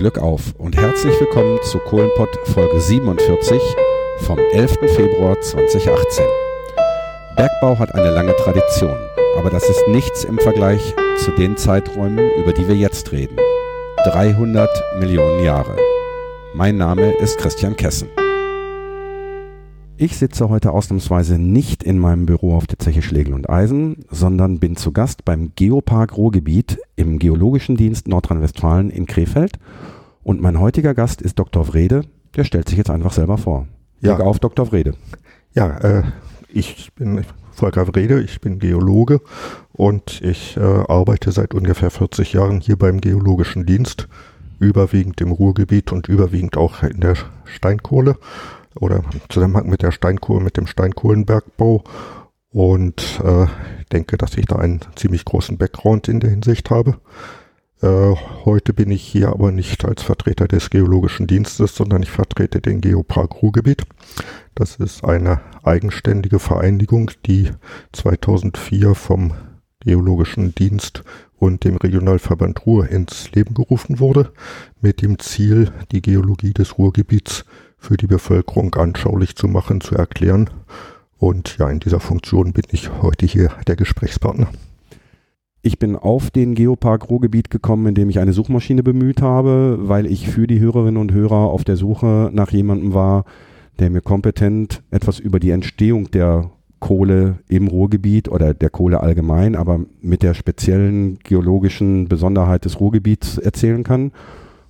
Glück auf und herzlich willkommen zu Kohlenpott Folge 47 vom 11. Februar 2018. Bergbau hat eine lange Tradition, aber das ist nichts im Vergleich zu den Zeiträumen, über die wir jetzt reden. 300 Millionen Jahre. Mein Name ist Christian Kessen. Ich sitze heute ausnahmsweise nicht in meinem Büro auf der Zeche Schlegel und Eisen, sondern bin zu Gast beim Geopark Ruhrgebiet Geologischen Dienst Nordrhein-Westfalen in Krefeld. Und mein heutiger Gast ist Dr. Wrede. Der stellt sich jetzt einfach selber vor. Ja. Auf, Dr. Wrede. Ja, äh, ich bin Volker Wrede, ich bin Geologe und ich äh, arbeite seit ungefähr 40 Jahren hier beim Geologischen Dienst, überwiegend im Ruhrgebiet und überwiegend auch in der Steinkohle oder im Zusammenhang mit der Steinkohle, mit dem Steinkohlenbergbau und äh, denke, dass ich da einen ziemlich großen Background in der Hinsicht habe. Äh, heute bin ich hier aber nicht als Vertreter des Geologischen Dienstes, sondern ich vertrete den Geopark Ruhrgebiet. Das ist eine eigenständige Vereinigung, die 2004 vom Geologischen Dienst und dem Regionalverband Ruhr ins Leben gerufen wurde, mit dem Ziel, die Geologie des Ruhrgebiets für die Bevölkerung anschaulich zu machen, zu erklären. Und ja, in dieser Funktion bin ich heute hier der Gesprächspartner. Ich bin auf den Geopark Ruhrgebiet gekommen, indem ich eine Suchmaschine bemüht habe, weil ich für die Hörerinnen und Hörer auf der Suche nach jemandem war, der mir kompetent etwas über die Entstehung der Kohle im Ruhrgebiet oder der Kohle allgemein, aber mit der speziellen geologischen Besonderheit des Ruhrgebiets erzählen kann.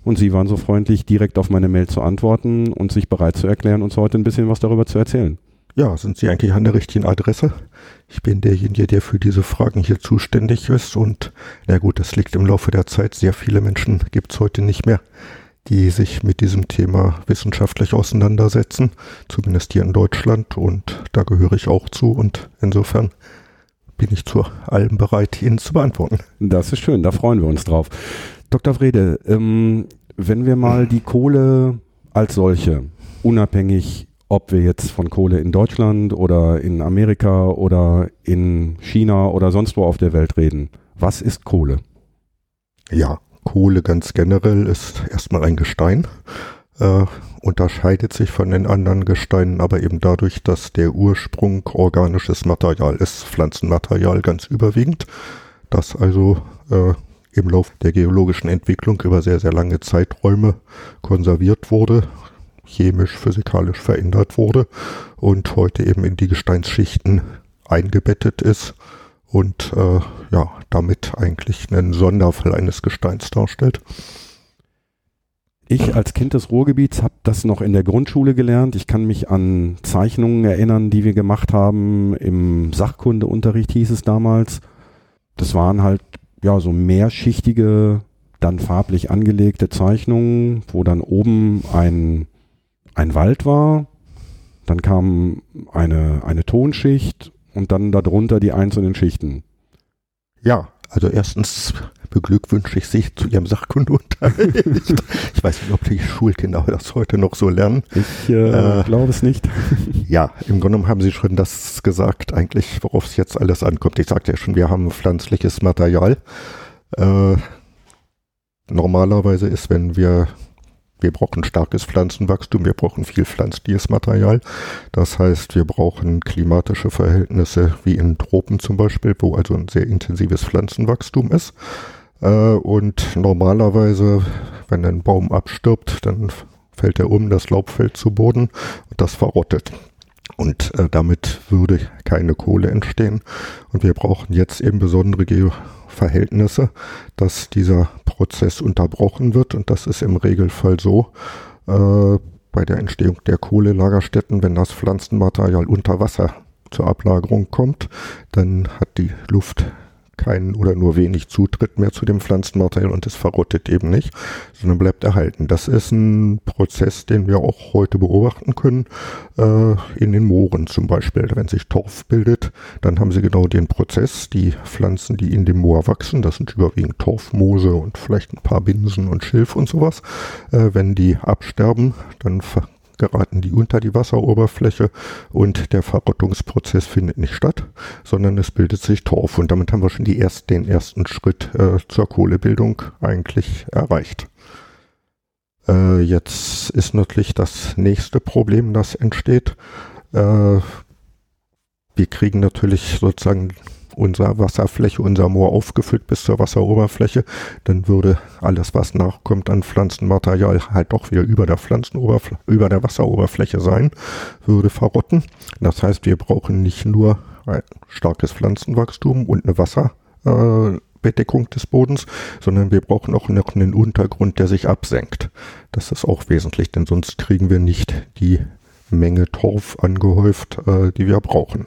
Und Sie waren so freundlich, direkt auf meine Mail zu antworten und sich bereit zu erklären, uns heute ein bisschen was darüber zu erzählen. Ja, sind Sie eigentlich an der richtigen Adresse? Ich bin derjenige, der für diese Fragen hier zuständig ist und na gut, das liegt im Laufe der Zeit. Sehr viele Menschen gibt es heute nicht mehr, die sich mit diesem Thema wissenschaftlich auseinandersetzen, zumindest hier in Deutschland und da gehöre ich auch zu und insofern bin ich zu allem bereit, Ihnen zu beantworten. Das ist schön, da freuen wir uns drauf. Dr. Wrede, ähm, wenn wir mal die Kohle als solche, unabhängig, ob wir jetzt von Kohle in Deutschland oder in Amerika oder in China oder sonst wo auf der Welt reden, was ist Kohle? Ja, Kohle ganz generell ist erstmal ein Gestein, äh, unterscheidet sich von den anderen Gesteinen aber eben dadurch, dass der Ursprung organisches Material ist, Pflanzenmaterial ganz überwiegend, das also äh, im Laufe der geologischen Entwicklung über sehr, sehr lange Zeiträume konserviert wurde, chemisch, physikalisch verändert wurde und heute eben in die Gesteinsschichten eingebettet ist und äh, ja, damit eigentlich einen Sonderfall eines Gesteins darstellt. Ich als Kind des Ruhrgebiets habe das noch in der Grundschule gelernt. Ich kann mich an Zeichnungen erinnern, die wir gemacht haben. Im Sachkundeunterricht hieß es damals. Das waren halt ja so mehrschichtige, dann farblich angelegte Zeichnungen, wo dann oben ein, ein Wald war. Dann kam eine, eine Tonschicht und dann darunter die einzelnen Schichten. Ja, also erstens beglückwünsche ich Sie zu Ihrem Sachkundeunterricht. ich weiß nicht, ob die Schulkinder das heute noch so lernen. Ich äh, äh, glaube es nicht. ja, im Grunde haben Sie schon das gesagt, eigentlich, worauf es jetzt alles ankommt. Ich sagte ja schon, wir haben pflanzliches Material. Äh, normalerweise ist, wenn wir wir brauchen starkes Pflanzenwachstum, wir brauchen viel pflanzliches Material. Das heißt, wir brauchen klimatische Verhältnisse wie in Tropen zum Beispiel, wo also ein sehr intensives Pflanzenwachstum ist. Äh, und normalerweise, wenn ein Baum abstirbt, dann fällt er um, das Laub fällt zu Boden und das verrottet. Und äh, damit würde keine Kohle entstehen. Und wir brauchen jetzt eben besondere Verhältnisse, dass dieser Prozess unterbrochen wird. Und das ist im Regelfall so äh, bei der Entstehung der Kohlelagerstätten, wenn das Pflanzenmaterial unter Wasser zur Ablagerung kommt, dann hat die Luft keinen oder nur wenig Zutritt mehr zu dem Pflanzenmaterial und es verrottet eben nicht, sondern bleibt erhalten. Das ist ein Prozess, den wir auch heute beobachten können, äh, in den Mooren zum Beispiel. Wenn sich Torf bildet, dann haben sie genau den Prozess. Die Pflanzen, die in dem Moor wachsen, das sind überwiegend Torfmoose und vielleicht ein paar Binsen und Schilf und sowas. Äh, wenn die absterben, dann geraten die unter die Wasseroberfläche und der Verrottungsprozess findet nicht statt, sondern es bildet sich Torf und damit haben wir schon erst, den ersten Schritt äh, zur Kohlebildung eigentlich erreicht. Äh, jetzt ist natürlich das nächste Problem, das entsteht. Äh, wir kriegen natürlich sozusagen unsere Wasserfläche, unser Moor aufgefüllt bis zur Wasseroberfläche, dann würde alles, was nachkommt an Pflanzenmaterial, halt doch wieder über der über der Wasseroberfläche sein, würde verrotten. Das heißt, wir brauchen nicht nur ein starkes Pflanzenwachstum und eine Wasserbedeckung äh, des Bodens, sondern wir brauchen auch noch einen Untergrund, der sich absenkt. Das ist auch wesentlich, denn sonst kriegen wir nicht die Menge Torf angehäuft, äh, die wir brauchen.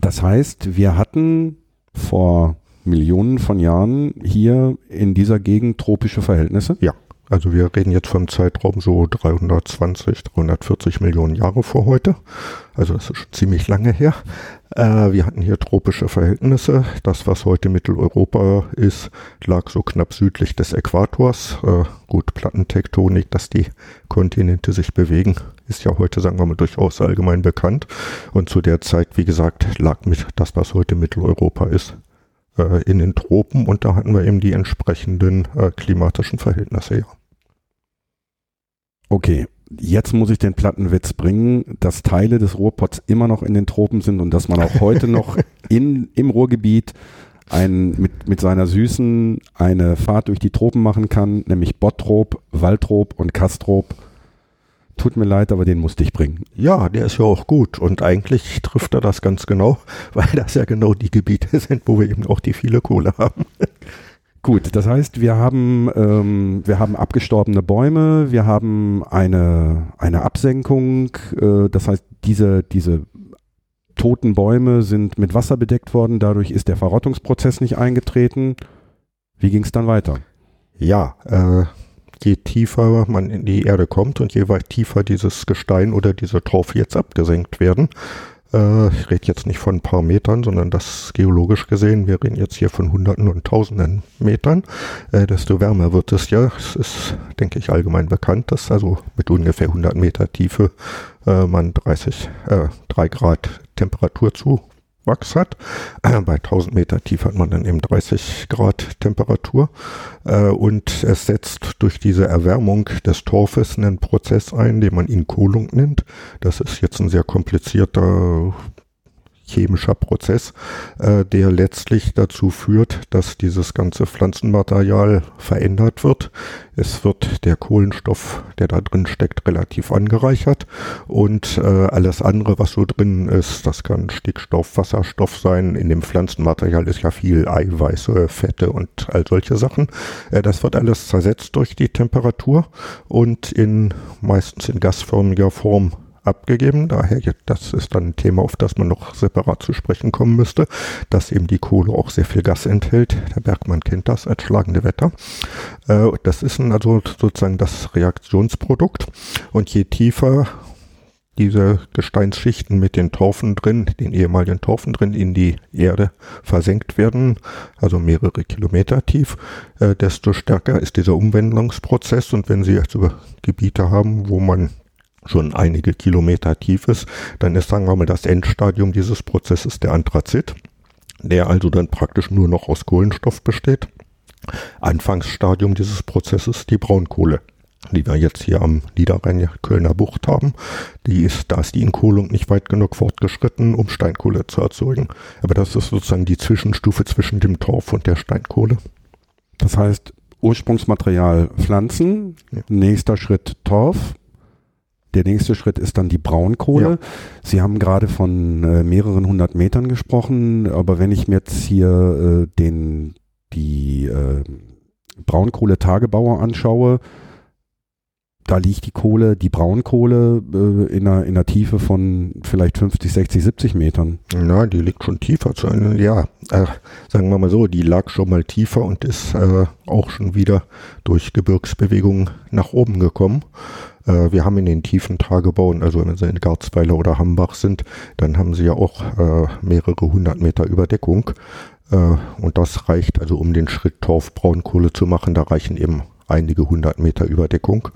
Das heißt, wir hatten vor Millionen von Jahren hier in dieser Gegend tropische Verhältnisse? Ja. Also wir reden jetzt vom Zeitraum so 320, 340 Millionen Jahre vor heute. Also das ist schon ziemlich lange her. Äh, wir hatten hier tropische Verhältnisse. Das, was heute Mitteleuropa ist, lag so knapp südlich des Äquators. Äh, gut, Plattentektonik, dass die Kontinente sich bewegen, ist ja heute, sagen wir mal, durchaus allgemein bekannt. Und zu der Zeit, wie gesagt, lag mit das, was heute Mitteleuropa ist, äh, in den Tropen. Und da hatten wir eben die entsprechenden äh, klimatischen Verhältnisse, ja. Okay, jetzt muss ich den Plattenwitz bringen, dass Teile des Ruhrpots immer noch in den Tropen sind und dass man auch heute noch in, im Ruhrgebiet ein, mit, mit seiner Süßen eine Fahrt durch die Tropen machen kann, nämlich Bottrop, Waldrop und Kastrop. Tut mir leid, aber den musste ich bringen. Ja, der ist ja auch gut und eigentlich trifft er das ganz genau, weil das ja genau die Gebiete sind, wo wir eben auch die viele Kohle haben. Gut, das heißt, wir haben, ähm, wir haben abgestorbene Bäume, wir haben eine, eine Absenkung, äh, das heißt, diese, diese toten Bäume sind mit Wasser bedeckt worden, dadurch ist der Verrottungsprozess nicht eingetreten. Wie ging es dann weiter? Ja, äh, je tiefer man in die Erde kommt und je weit tiefer dieses Gestein oder diese Tropfe jetzt abgesenkt werden, äh, ich rede jetzt nicht von ein paar Metern, sondern das geologisch gesehen, wir reden jetzt hier von Hunderten und Tausenden Metern, äh, desto wärmer wird es ja. Es ist, denke ich, allgemein bekannt, dass also mit ungefähr 100 Meter Tiefe äh, man 30, äh, 3 Grad Temperatur zu Wachs hat. Äh, bei 1000 Meter tief hat man dann eben 30 Grad Temperatur äh, und es setzt durch diese Erwärmung des Torfes einen Prozess ein, den man Inkohlung nennt. Das ist jetzt ein sehr komplizierter chemischer Prozess, äh, der letztlich dazu führt, dass dieses ganze Pflanzenmaterial verändert wird. Es wird der Kohlenstoff, der da drin steckt, relativ angereichert und äh, alles andere, was so drin ist, das kann Stickstoff, Wasserstoff sein. In dem Pflanzenmaterial ist ja viel Eiweiße, Fette und all solche Sachen. Äh, das wird alles zersetzt durch die Temperatur und in meistens in gasförmiger Form abgegeben. Daher, das ist dann ein Thema, auf das man noch separat zu sprechen kommen müsste, dass eben die Kohle auch sehr viel Gas enthält. Der Bergmann kennt das als schlagende Wetter. Äh, das ist also sozusagen das Reaktionsprodukt. Und je tiefer diese Gesteinsschichten mit den Torfen drin, den ehemaligen Torfen drin, in die Erde versenkt werden, also mehrere Kilometer tief, äh, desto stärker ist dieser Umwandlungsprozess. Und wenn Sie also Gebiete haben, wo man schon einige Kilometer tief ist, dann ist, sagen wir mal, das Endstadium dieses Prozesses der Anthrazit, der also dann praktisch nur noch aus Kohlenstoff besteht. Anfangsstadium dieses Prozesses die Braunkohle, die wir jetzt hier am Niederrhein Kölner Bucht haben. Die ist, da ist die Inkohlung nicht weit genug fortgeschritten, um Steinkohle zu erzeugen. Aber das ist sozusagen die Zwischenstufe zwischen dem Torf und der Steinkohle. Das heißt, Ursprungsmaterial Pflanzen, ja. nächster Schritt Torf, der nächste Schritt ist dann die Braunkohle. Ja. Sie haben gerade von äh, mehreren hundert Metern gesprochen, aber wenn ich mir jetzt hier äh, den, die äh, Braunkohletagebauer anschaue, da liegt die Kohle, die Braunkohle äh, in, einer, in einer Tiefe von vielleicht 50, 60, 70 Metern. Na, die liegt schon tiefer. Zu einem, ja, äh, sagen wir mal so, die lag schon mal tiefer und ist äh, auch schon wieder durch Gebirgsbewegungen nach oben gekommen. Äh, wir haben in den tiefen Tagebauen, also wenn sie in Garzweiler oder Hambach sind, dann haben sie ja auch äh, mehrere hundert Meter Überdeckung. Äh, und das reicht also, um den Schritt Torf-Braunkohle zu machen. Da reichen eben einige hundert Meter Überdeckung.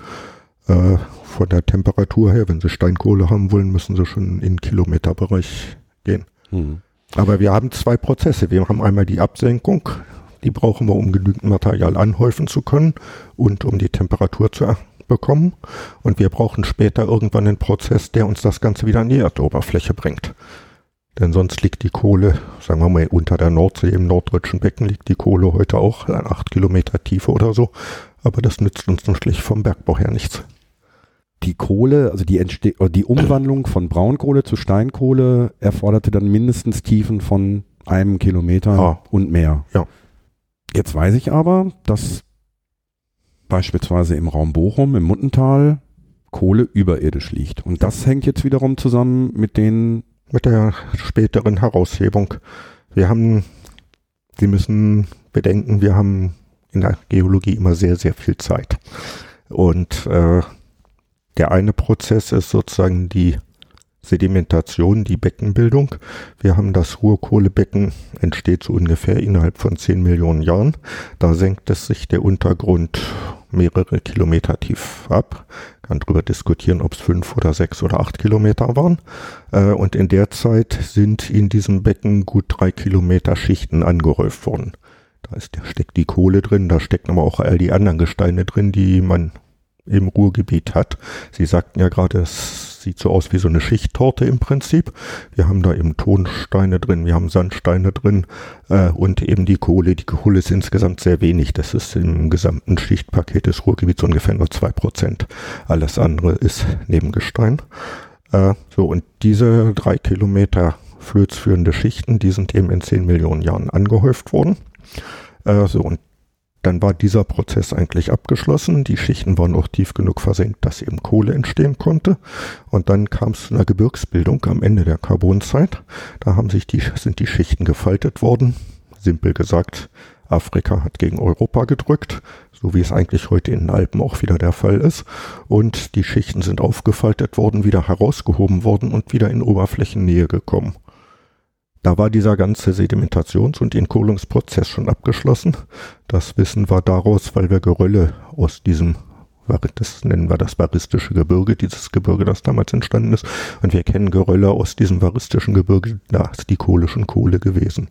Von der Temperatur her, wenn sie Steinkohle haben wollen, müssen sie schon in Kilometerbereich gehen. Mhm. Aber wir haben zwei Prozesse. Wir haben einmal die Absenkung, die brauchen wir, um genügend Material anhäufen zu können und um die Temperatur zu bekommen und wir brauchen später irgendwann einen Prozess, der uns das Ganze wieder an die Erdoberfläche bringt. Denn sonst liegt die Kohle, sagen wir mal, unter der Nordsee, im norddeutschen Becken liegt die Kohle heute auch an acht Kilometer Tiefe oder so. Aber das nützt uns natürlich vom Bergbau her nichts. Die Kohle, also die, Entste die Umwandlung von Braunkohle zu Steinkohle erforderte dann mindestens Tiefen von einem Kilometer Ah. und mehr. Ja. Jetzt weiß ich aber, dass beispielsweise im Raum Bochum, im Muttental, Kohle überirdisch liegt. Und das hängt jetzt wiederum zusammen mit den Mit der späteren Heraushebung. Wir haben, Sie müssen bedenken, wir haben in der Geologie immer sehr, sehr viel Zeit. Und äh, der eine Prozess ist sozusagen die Sedimentation, die Beckenbildung. Wir haben das Ruhrkohlebecken, entsteht so ungefähr innerhalb von 10 Millionen Jahren. Da senkt es sich der Untergrund mehrere Kilometer tief ab. Kann darüber diskutieren, ob es fünf oder sechs oder acht Kilometer waren. Äh, und in der Zeit sind in diesem Becken gut drei Kilometer Schichten angehäuft worden. Da steckt die Kohle drin, da stecken aber auch all die anderen Gesteine drin, die man im Ruhrgebiet hat. Sie sagten ja gerade, es sieht so aus wie so eine Schichttorte im Prinzip. Wir haben da eben Tonsteine drin, wir haben Sandsteine drin äh, und eben die Kohle. Die Kohle ist insgesamt sehr wenig. Das ist im gesamten Schichtpaket des Ruhrgebiets ungefähr nur zwei Prozent. Alles andere ist Nebengestein. Äh, so, und diese drei Kilometer flözführende Schichten, die sind eben in 10 Millionen Jahren angehäuft worden. Äh, so, und dann war dieser Prozess eigentlich abgeschlossen. Die Schichten waren auch tief genug versenkt, dass eben Kohle entstehen konnte. Und dann kam es zu einer Gebirgsbildung am Ende der Karbonzeit. Da haben sich die, sind die Schichten gefaltet worden. Simpel gesagt, Afrika hat gegen Europa gedrückt, so wie es eigentlich heute in den Alpen auch wieder der Fall ist. Und die Schichten sind aufgefaltet worden, wieder herausgehoben worden und wieder in Oberflächennähe gekommen. Da war dieser ganze Sedimentations- und Entkohlungsprozess schon abgeschlossen. Das wissen wir daraus, weil wir Gerölle aus diesem, das nennen wir das varistische Gebirge, dieses Gebirge, das damals entstanden ist. Und wir kennen Gerölle aus diesem varistischen Gebirge, da ist die Kohle schon Kohle gewesen.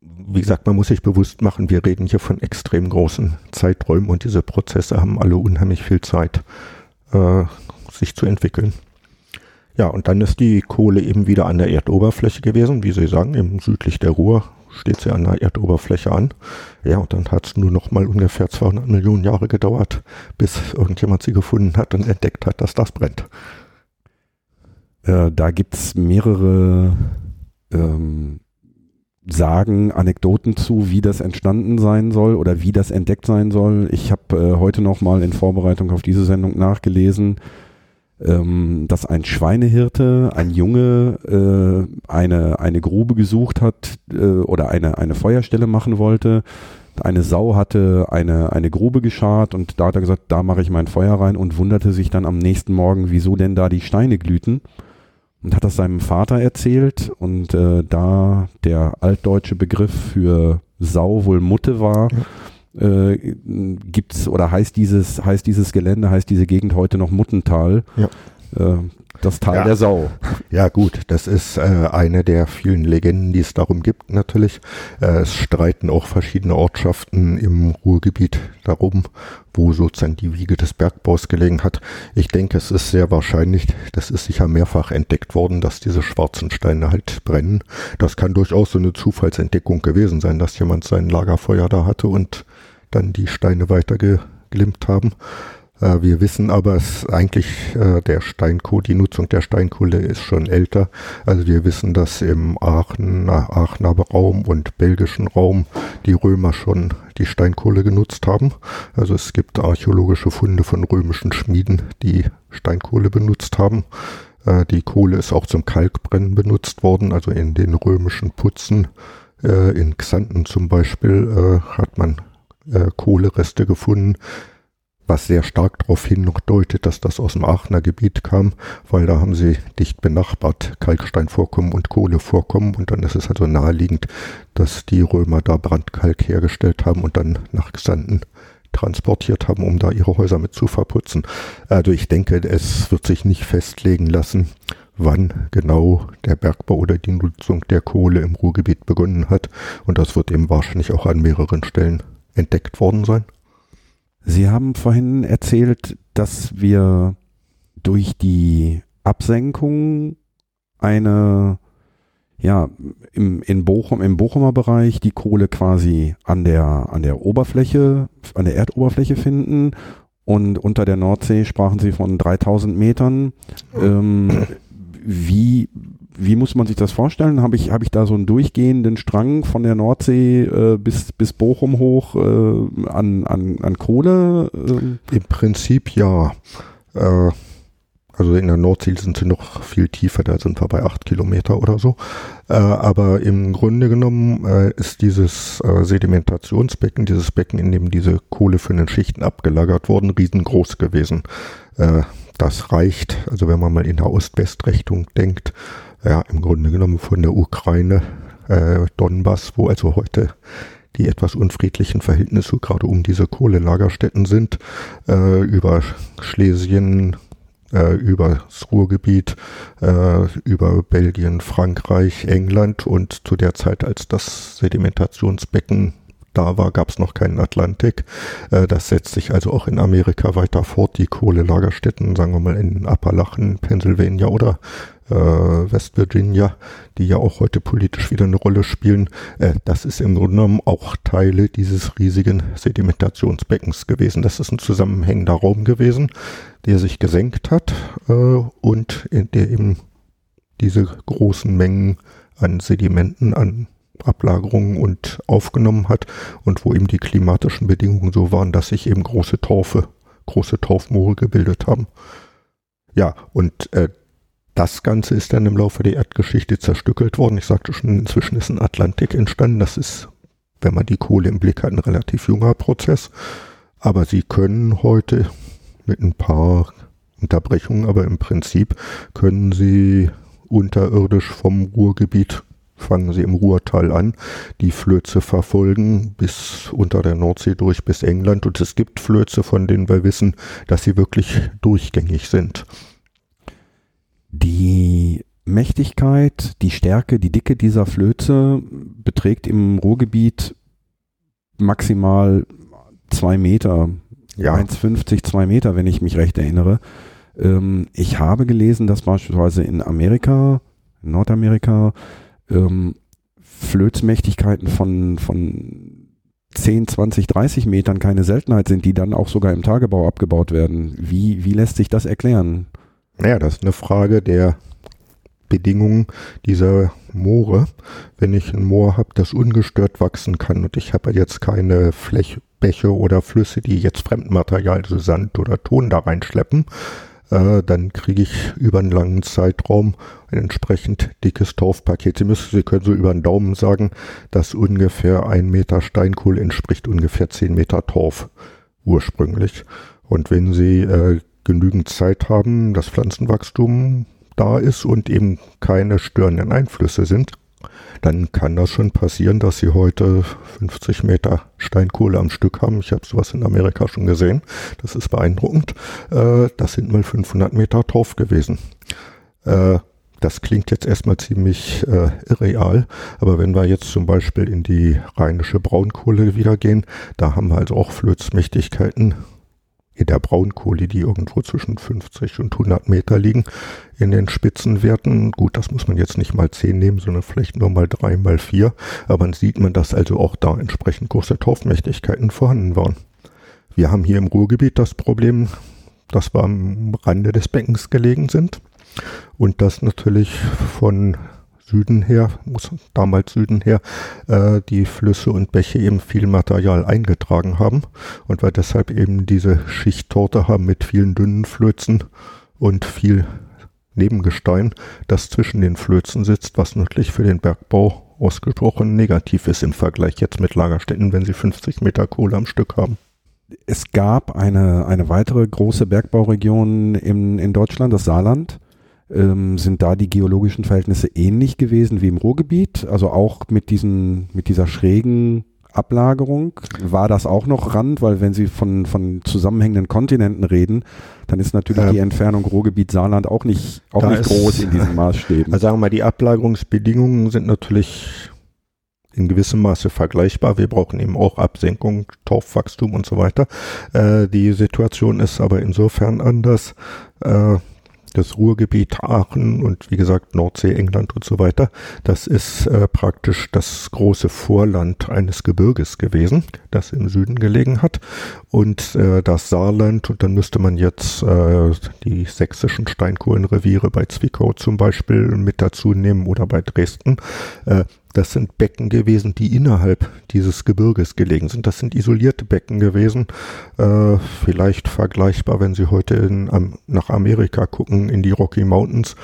Wie gesagt, man muss sich bewusst machen, wir reden hier von extrem großen Zeiträumen und diese Prozesse haben alle unheimlich viel Zeit, äh, sich zu entwickeln. Ja, und dann ist die Kohle eben wieder an der Erdoberfläche gewesen, wie Sie sagen, eben südlich der Ruhr steht sie an der Erdoberfläche an. Ja, und dann hat es nur noch mal ungefähr 200 Millionen Jahre gedauert, bis irgendjemand sie gefunden hat und entdeckt hat, dass das brennt. Äh, da gibt's mehrere ähm, Sagen, Anekdoten zu, wie das entstanden sein soll oder wie das entdeckt sein soll. Ich habe äh, heute noch mal in Vorbereitung auf diese Sendung nachgelesen, ähm, dass ein Schweinehirte, ein Junge, äh, eine, eine Grube gesucht hat äh, oder eine, eine Feuerstelle machen wollte. Eine Sau hatte eine, eine Grube geschart und da hat er gesagt, da mache ich mein Feuer rein und wunderte sich dann am nächsten Morgen, wieso denn da die Steine glühten und hat das seinem Vater erzählt und äh, da der altdeutsche Begriff für Sau wohl Mutte war, äh, gibt's oder heißt dieses heißt dieses Gelände heißt diese Gegend heute noch Muttental, Ja. äh, das Tal Ja. der Sau. Ja gut, das ist äh, eine der vielen Legenden, die es darum gibt natürlich. Äh, es streiten auch verschiedene Ortschaften im Ruhrgebiet darum, wo sozusagen die Wiege des Bergbaus gelegen hat. Ich denke, es ist sehr wahrscheinlich, das ist sicher mehrfach entdeckt worden, dass diese schwarzen Steine halt brennen. Das kann durchaus so eine Zufallsentdeckung gewesen sein, dass jemand sein Lagerfeuer da hatte und dann die Steine weitergeglimmt haben. Äh, Wir wissen aber, es eigentlich äh, der Steinkohle, die Nutzung der Steinkohle ist schon älter. Also wir wissen, dass im Aachener, Aachener Raum und belgischen Raum die Römer schon die Steinkohle genutzt haben. Also es gibt archäologische Funde von römischen Schmieden, die Steinkohle benutzt haben. Äh, Die Kohle ist auch zum Kalkbrennen benutzt worden, also in den römischen Putzen. In Xanten zum Beispiel hat man äh, Kohlereste gefunden, was sehr stark darauf hindeutet, dass das aus dem Aachener Gebiet kam, weil da haben sie dicht benachbart Kalksteinvorkommen und Kohlevorkommen und dann ist es also naheliegend, dass die Römer da Brandkalk hergestellt haben und dann nach Xanten transportiert haben, um da ihre Häuser mit zu verputzen. Also ich denke, es wird sich nicht festlegen lassen, wann genau der Bergbau oder die Nutzung der Kohle im Ruhrgebiet begonnen hat und das wird eben wahrscheinlich auch an mehreren Stellen entdeckt worden sein. Sie haben vorhin erzählt, dass wir durch die Absenkung eine ja, im, in Bochum, im Bochumer Bereich die Kohle quasi an der, an der Oberfläche, an der Erdoberfläche finden. Und unter der Nordsee sprachen sie von 3000 Metern. Ähm, wie, wie muss man sich das vorstellen? Habe ich, habe ich da so einen durchgehenden Strang von der Nordsee äh, bis, bis Bochum hoch äh, an, an, an Kohle? Äh? Im Prinzip ja. Äh, also in der Nordsee sind sie noch viel tiefer, da sind wir bei acht Kilometer oder so. Äh, aber im Grunde genommen äh, ist dieses Sedimentationsbecken, dieses Becken, in dem diese Kohle für den Schichten abgelagert wurden, riesengroß gewesen. Das reicht, also wenn man mal in der Ost-West-Richtung denkt, ja, im Grunde genommen von der Ukraine, äh, Donbass, wo also heute die etwas unfriedlichen Verhältnisse gerade um diese Kohlelagerstätten sind, äh, über Schlesien, äh, über das Ruhrgebiet, äh, über Belgien, Frankreich, England und zu der Zeit, als das Sedimentationsbecken da war, gab es noch keinen Atlantik. Äh, das setzt sich also auch in Amerika weiter fort. Die Kohlelagerstätten, sagen wir mal in Appalachen, Pennsylvania oder äh, West Virginia, die ja auch heute politisch wieder eine Rolle spielen, äh, das ist im Grunde genommen auch Teile dieses riesigen Sedimentationsbeckens gewesen. Das ist ein zusammenhängender Raum gewesen, der sich gesenkt hat äh, und in der eben diese großen Mengen an Sedimenten, an Ablagerungen und aufgenommen hat und wo eben die klimatischen Bedingungen so waren, dass sich eben große Torfe, große Torfmoore gebildet haben. Ja, und äh, das Ganze ist dann im Laufe der Erdgeschichte zerstückelt worden. Ich sagte schon, inzwischen ist ein Atlantik entstanden. Das ist, wenn man die Kohle im Blick hat, ein relativ junger Prozess. Aber sie können heute mit ein paar Unterbrechungen, aber im Prinzip können sie unterirdisch vom Ruhrgebiet fangen sie im Ruhrtal an, die Flöze verfolgen bis unter der Nordsee durch bis England und es gibt Flöze, von denen wir wissen, dass sie wirklich durchgängig sind. Die Mächtigkeit, die Stärke, die Dicke dieser Flöze beträgt im Ruhrgebiet maximal zwei Meter, ja. 1,50, zwei Meter, wenn ich mich recht erinnere. Ähm, ich habe gelesen, dass beispielsweise in Amerika, in Nordamerika, ähm, Flözmächtigkeiten von, von 10, 20, 30 Metern keine Seltenheit sind, die dann auch sogar im Tagebau abgebaut werden. Wie, wie lässt sich das erklären? Naja, das ist eine Frage der Bedingungen dieser Moore. Wenn ich ein Moor habe, das ungestört wachsen kann und ich habe jetzt keine Fläche, Bäche oder Flüsse, die jetzt Fremdmaterial, also Sand oder Ton da reinschleppen, äh, dann kriege ich über einen langen Zeitraum ein entsprechend dickes Torfpaket. Sie müssen, Sie können so über den Daumen sagen, dass ungefähr ein Meter Steinkohle entspricht ungefähr zehn Meter Torf ursprünglich. Und wenn Sie äh, genügend Zeit haben, das Pflanzenwachstum da ist und eben keine störenden Einflüsse sind, dann kann das schon passieren, dass sie heute 50 Meter Steinkohle am Stück haben. Ich habe sowas in Amerika schon gesehen. Das ist beeindruckend. Äh, das sind mal 500 Meter Torf gewesen. Äh, das klingt jetzt erstmal ziemlich äh, irreal, aber wenn wir jetzt zum Beispiel in die rheinische Braunkohle wieder gehen, da haben wir also auch Flözmächtigkeiten in der Braunkohle, die irgendwo zwischen 50 und 100 Meter liegen, in den Spitzenwerten. Gut, das muss man jetzt nicht mal 10 nehmen, sondern vielleicht nur mal 3 mal 4. Aber dann sieht man, dass also auch da entsprechend große Torfmächtigkeiten vorhanden waren. Wir haben hier im Ruhrgebiet das Problem, dass wir am Rande des Beckens gelegen sind und das natürlich von Süden her, muss damals Süden her, äh, die Flüsse und Bäche eben viel Material eingetragen haben und wir deshalb eben diese Schichttorte haben mit vielen dünnen Flözen und viel Nebengestein, das zwischen den Flözen sitzt, was natürlich für den Bergbau ausgesprochen negativ ist im Vergleich jetzt mit Lagerstätten, wenn sie 50 Meter Kohle am Stück haben. Es gab eine, eine weitere große Bergbauregion in, in Deutschland, das Saarland ähm, sind da die geologischen Verhältnisse ähnlich gewesen wie im Ruhrgebiet, also auch mit diesen, mit dieser schrägen Ablagerung. War das auch noch Rand, weil wenn Sie von, von zusammenhängenden Kontinenten reden, dann ist natürlich ähm, die Entfernung Ruhrgebiet Saarland auch nicht, auch nicht ist, groß in diesen Maßstäben. Also sagen wir mal, die Ablagerungsbedingungen sind natürlich in gewissem Maße vergleichbar. Wir brauchen eben auch Absenkung, Torfwachstum und so weiter. Äh, die Situation ist aber insofern anders. Äh, das Ruhrgebiet Aachen und wie gesagt Nordsee, England und so weiter, das ist äh, praktisch das große Vorland eines Gebirges gewesen, das im Süden gelegen hat. Und äh, das Saarland, und dann müsste man jetzt äh, die sächsischen Steinkohlenreviere bei Zwickau zum Beispiel mit dazu nehmen oder bei Dresden. Das sind Becken gewesen, die innerhalb dieses Gebirges gelegen sind. Das sind isolierte Becken gewesen. Äh, vielleicht vergleichbar, wenn Sie heute in, um, nach Amerika gucken, in die Rocky Mountains.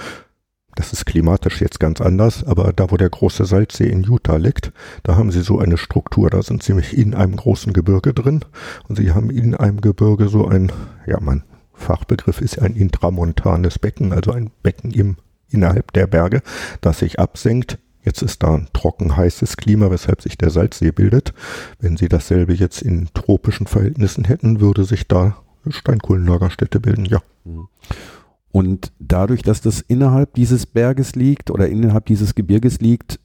Das ist klimatisch jetzt ganz anders, aber da, wo der große Salzsee in Utah liegt, da haben sie so eine Struktur. Da sind sie nämlich in einem großen Gebirge drin und sie haben in einem Gebirge so ein, ja, mein Fachbegriff ist ein intramontanes Becken, also ein Becken im innerhalb der Berge, das sich absenkt Jetzt ist da ein trocken heißes Klima, weshalb sich der Salzsee bildet. Wenn Sie dasselbe jetzt in tropischen Verhältnissen hätten, würde sich da Steinkohlenlagerstätte bilden, ja. Mhm. Und dadurch, dass das innerhalb dieses Berges liegt oder innerhalb dieses Gebirges liegt,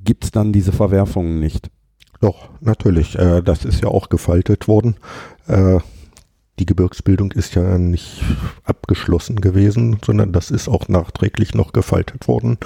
gibt es dann diese Verwerfungen nicht. Doch, natürlich. Äh, das ist ja auch gefaltet worden. Äh, die Gebirgsbildung ist ja nicht abgeschlossen gewesen, sondern das ist auch nachträglich noch gefaltet worden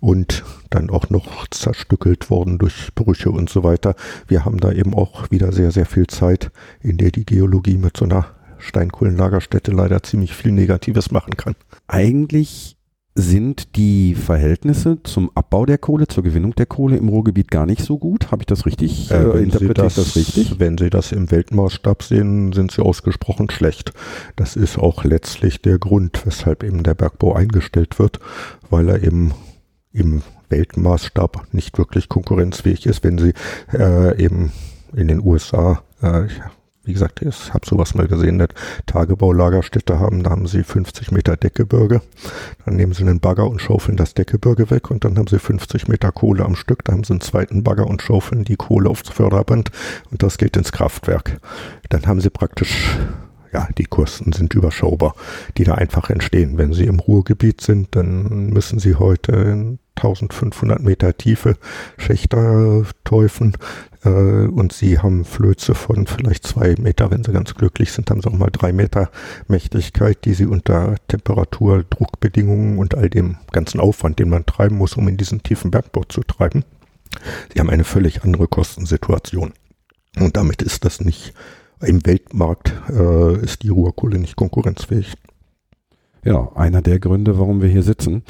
und dann auch noch zerstückelt worden durch Brüche und so weiter. Wir haben da eben auch wieder sehr, sehr viel Zeit, in der die Geologie mit so einer Steinkohlenlagerstätte leider ziemlich viel Negatives machen kann. Eigentlich sind die Verhältnisse zum Abbau der Kohle, zur Gewinnung der Kohle im Ruhrgebiet gar nicht so gut. Habe ich das richtig? Äh, äh interpretiere ich das richtig? Wenn Sie das im Weltmaßstab sehen, sind sie ausgesprochen schlecht. Das ist auch letztlich der Grund, weshalb eben der Bergbau eingestellt wird, weil er eben im Weltmaßstab nicht wirklich konkurrenzfähig ist. Wenn Sie äh, eben in den USA, äh, wie gesagt, ich habe sowas mal gesehen, eine Tagebaulagerstätte haben, da haben sie 50 Meter Deckgebirge, dann nehmen sie einen Bagger und schaufeln das Deckgebirge weg und dann haben sie 50 Meter Kohle am Stück, da haben sie einen zweiten Bagger und schaufeln die Kohle aufs Förderband und das geht ins Kraftwerk. Dann haben sie praktisch ja, die Kosten sind überschaubar, die da einfach entstehen. Wenn Sie im Ruhrgebiet sind, dann müssen Sie heute in 1500 Meter Tiefe Schächter teufen äh, und Sie haben Flöze von vielleicht zwei Meter, wenn Sie ganz glücklich sind, haben Sie auch mal drei Meter Mächtigkeit, die Sie unter Temperatur, Druckbedingungen und all dem ganzen Aufwand, den man treiben muss, um in diesen tiefen Bergbau zu treiben. Sie haben eine völlig andere Kostensituation. Und damit ist das nicht im Weltmarkt äh, ist die Ruhrkohle nicht konkurrenzfähig. Ja, einer der Gründe, warum wir hier sitzen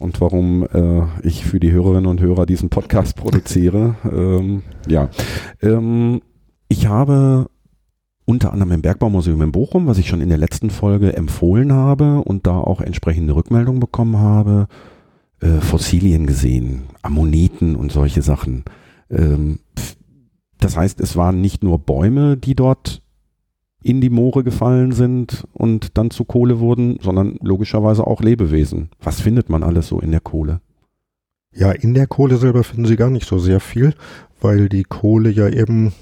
und warum äh, ich für die Hörerinnen und Hörer diesen Podcast produziere. ähm, ja, ähm, ich habe unter anderem im Bergbaumuseum in Bochum, was ich schon in der letzten Folge empfohlen habe und da auch entsprechende Rückmeldungen bekommen habe, äh, Fossilien gesehen, Ammoniten und solche Sachen. Ähm, das heißt, es waren nicht nur Bäume, die dort in die Moore gefallen sind und dann zu Kohle wurden, sondern logischerweise auch Lebewesen. Was findet man alles so in der Kohle? Ja, in der Kohle selber finden Sie gar nicht so sehr viel, weil die Kohle ja eben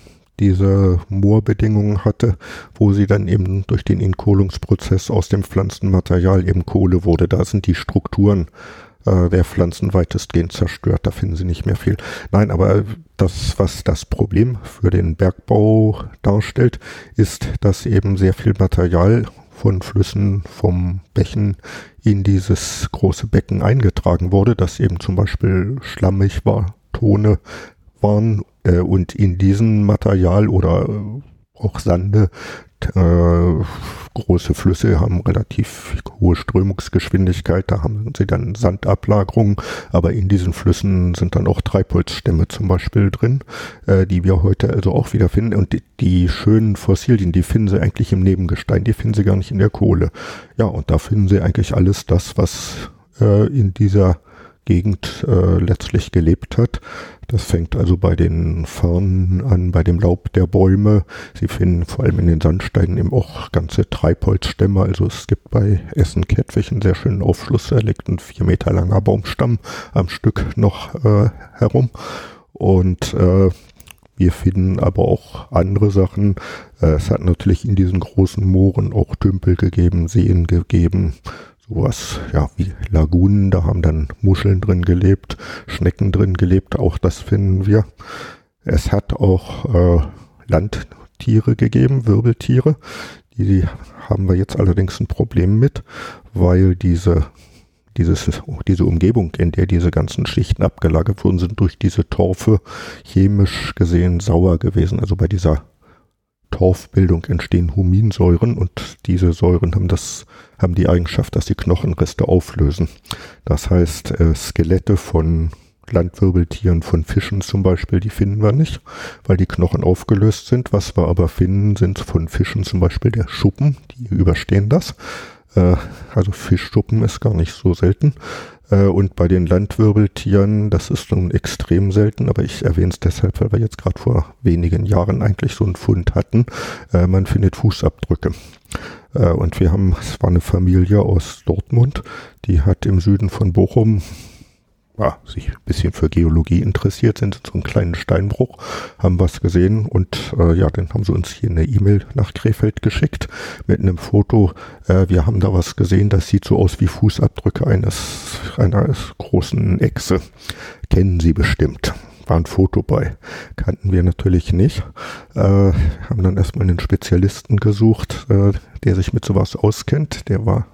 diese Moorbedingungen hatte, wo sie dann eben durch den Entkohlungsprozess aus dem Pflanzenmaterial eben Kohle wurde. Da sind die Strukturen äh, der Pflanzen weitestgehend zerstört. Da finden Sie nicht mehr viel. Nein, aber das, was das Problem für den Bergbau darstellt, ist, dass eben sehr viel Material von Flüssen, vom Bächen in dieses große Becken eingetragen wurde, das eben zum Beispiel schlammig war, Tone waren äh, und in diesem Material oder äh, auch Sande äh, große Flüsse haben relativ hohe Strömungsgeschwindigkeit, da haben sie dann Sandablagerungen, aber in diesen Flüssen sind dann auch Treibholzstämme zum Beispiel drin, äh, die wir heute also auch wieder finden. Und die, die, schönen Fossilien, die finden sie eigentlich im Nebengestein, die finden sie gar nicht in der Kohle. Ja, und da finden sie eigentlich alles das, was äh, in dieser Gegend äh, letztlich gelebt hat. Das fängt also bei den Farnen an, bei dem Laub der Bäume. Sie finden vor allem in den Sandsteinen eben auch ganze Treibholzstämme. Also es gibt bei Essen-Kettwig einen sehr schönen Aufschluss. Da liegt ein vier Meter langer Baumstamm am Stück noch äh, herum. Und äh, wir finden aber auch andere Sachen. Äh, es hat natürlich in diesen großen Mooren auch Tümpel gegeben, Seen gegeben, sowas, ja, wie Lagunen, da haben dann Muscheln drin gelebt, Schnecken drin gelebt, auch das finden wir. Es hat auch äh, Landtiere gegeben, Wirbeltiere, die, die haben wir jetzt allerdings ein Problem mit, weil diese dieses, diese Umgebung, in der diese ganzen Schichten abgelagert wurden, sind durch diese Torfe chemisch gesehen sauer gewesen. Also bei dieser Torfbildung entstehen Huminsäuren und diese Säuren haben das, haben die Eigenschaft, dass sie Knochenreste auflösen. Das heißt, äh, Skelette von Landwirbeltieren, von Fischen zum Beispiel, die finden wir nicht, weil die Knochen aufgelöst sind. Was wir aber finden, sind von Fischen zum Beispiel der Schuppen, die überstehen das. Äh, also Fischschuppen ist gar nicht so selten. Äh, und bei den Landwirbeltieren, das ist nun extrem selten, aber ich erwähne es deshalb, weil wir jetzt gerade vor wenigen Jahren eigentlich so einen Fund hatten. Äh, man findet Fußabdrücke. Äh, und wir haben, es war eine Familie aus Dortmund, die hat im Süden von Bochum ja, sich ein bisschen für Geologie interessiert sind, so einen kleinen Steinbruch, haben was gesehen und äh, ja, dann haben sie uns hier eine E-Mail nach Krefeld geschickt mit einem Foto. Äh, wir haben da was gesehen, das sieht so aus wie Fußabdrücke eines einer großen Echse. Kennen Sie bestimmt. War ein Foto bei. Kannten wir natürlich nicht. Äh, haben dann erstmal einen Spezialisten gesucht, äh, der sich mit sowas auskennt. Der war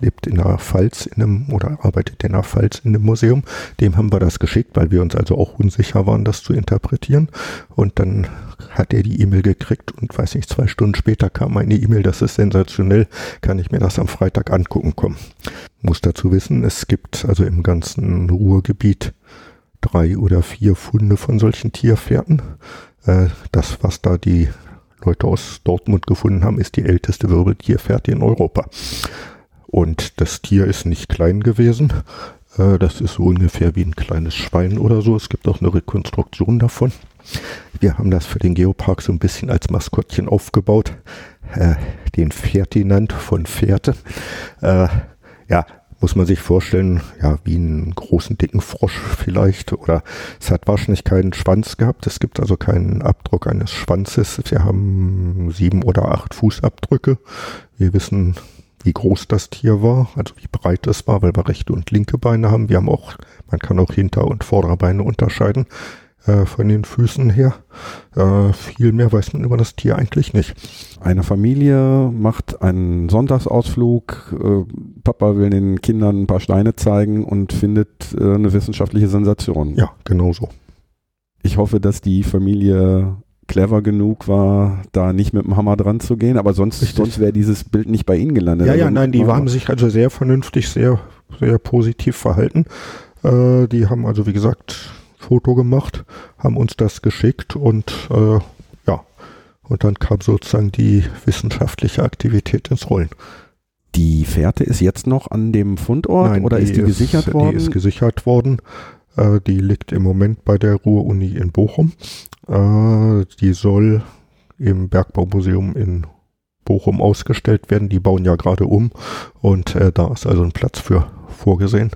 lebt in der Pfalz in einem oder arbeitet in der Pfalz in einem Museum. Dem haben wir das geschickt, weil wir uns also auch unsicher waren, das zu interpretieren. Und dann hat er die E-Mail gekriegt und weiß nicht, zwei Stunden später kam eine E-Mail, das ist sensationell, kann ich mir das am Freitag angucken kommen. Muss dazu wissen, es gibt also im ganzen Ruhrgebiet drei oder vier Funde von solchen Tierpferden. Äh, das, was da die Leute aus Dortmund gefunden haben, ist die älteste Wirbeltierfährte in Europa. Und das Tier ist nicht klein gewesen. Äh, das ist so ungefähr wie ein kleines Schwein oder so. Es gibt auch eine Rekonstruktion davon. Wir haben das für den Geopark so ein bisschen als Maskottchen aufgebaut. Äh, den Ferdinand von Fährte. Äh, ja, muss man sich vorstellen, ja, wie einen großen, dicken Frosch vielleicht. Oder es hat wahrscheinlich keinen Schwanz gehabt. Es gibt also keinen Abdruck eines Schwanzes. Wir haben sieben oder acht Fußabdrücke. Wir wissen wie groß das Tier war, also wie breit es war, weil wir rechte und linke Beine haben. Wir haben auch, man kann auch Hinter- und Vorderbeine unterscheiden äh, von den Füßen her. Äh, viel mehr weiß man über das Tier eigentlich nicht. Eine Familie macht einen Sonntagsausflug. Äh, Papa will den Kindern ein paar Steine zeigen und findet äh, eine wissenschaftliche Sensation. Ja, genau so. Ich hoffe, dass die Familie clever genug war, da nicht mit dem Hammer dran zu gehen, aber sonst, sonst wäre dieses Bild nicht bei Ihnen gelandet. Ja, ja, also, nein, die haben sich also sehr vernünftig, sehr, sehr positiv verhalten. Äh, die haben also, wie gesagt, Foto gemacht, haben uns das geschickt und äh, ja, und dann kam sozusagen die wissenschaftliche Aktivität ins Rollen. Die Fährte ist jetzt noch an dem Fundort Nein, oder die ist die gesichert worden? Die ist gesichert worden. Äh, die liegt im Moment bei der Ruhr-Uni in Bochum. Äh, die soll im Bergbaumuseum in Bochum ausgestellt werden. Die bauen ja gerade um und äh, da ist also ein Platz für vorgesehen.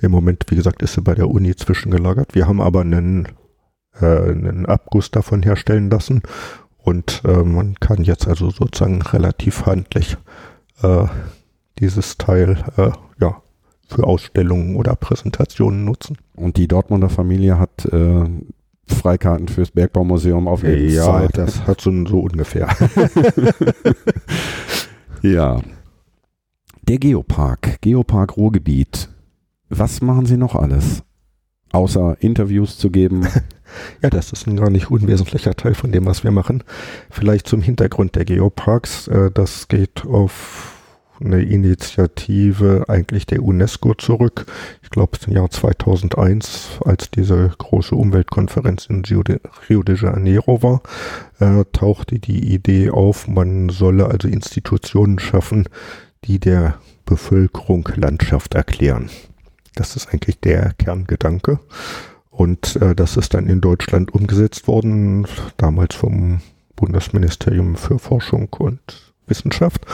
Im Moment, wie gesagt, ist sie bei der Uni zwischengelagert. Wir haben aber einen, einen Abguss davon herstellen lassen und man kann jetzt also sozusagen relativ handlich dieses Teil für Ausstellungen oder Präsentationen nutzen. Und die Dortmunder Familie hat äh, Freikarten fürs Bergbaumuseum auf Lebenszeit. Ja, das hat so, so ungefähr. ja. Der Geopark, Geopark Ruhrgebiet. Was machen Sie noch alles? Außer Interviews zu geben. ja, das ist ein gar nicht unwesentlicher Teil von dem, was wir machen. Vielleicht zum Hintergrund der Geoparks. Äh, das geht auf eine Initiative eigentlich der UNESCO zurück. Ich glaube, im Jahr 2001, als diese große Umweltkonferenz in Rio de Janeiro war, äh, tauchte die Idee auf, man solle also Institutionen schaffen, die der Bevölkerung Landschaft erklären. Das ist eigentlich der Kerngedanke. Und äh, das ist dann in Deutschland umgesetzt worden, damals vom Bundesministerium für Forschung und Wissenschaft.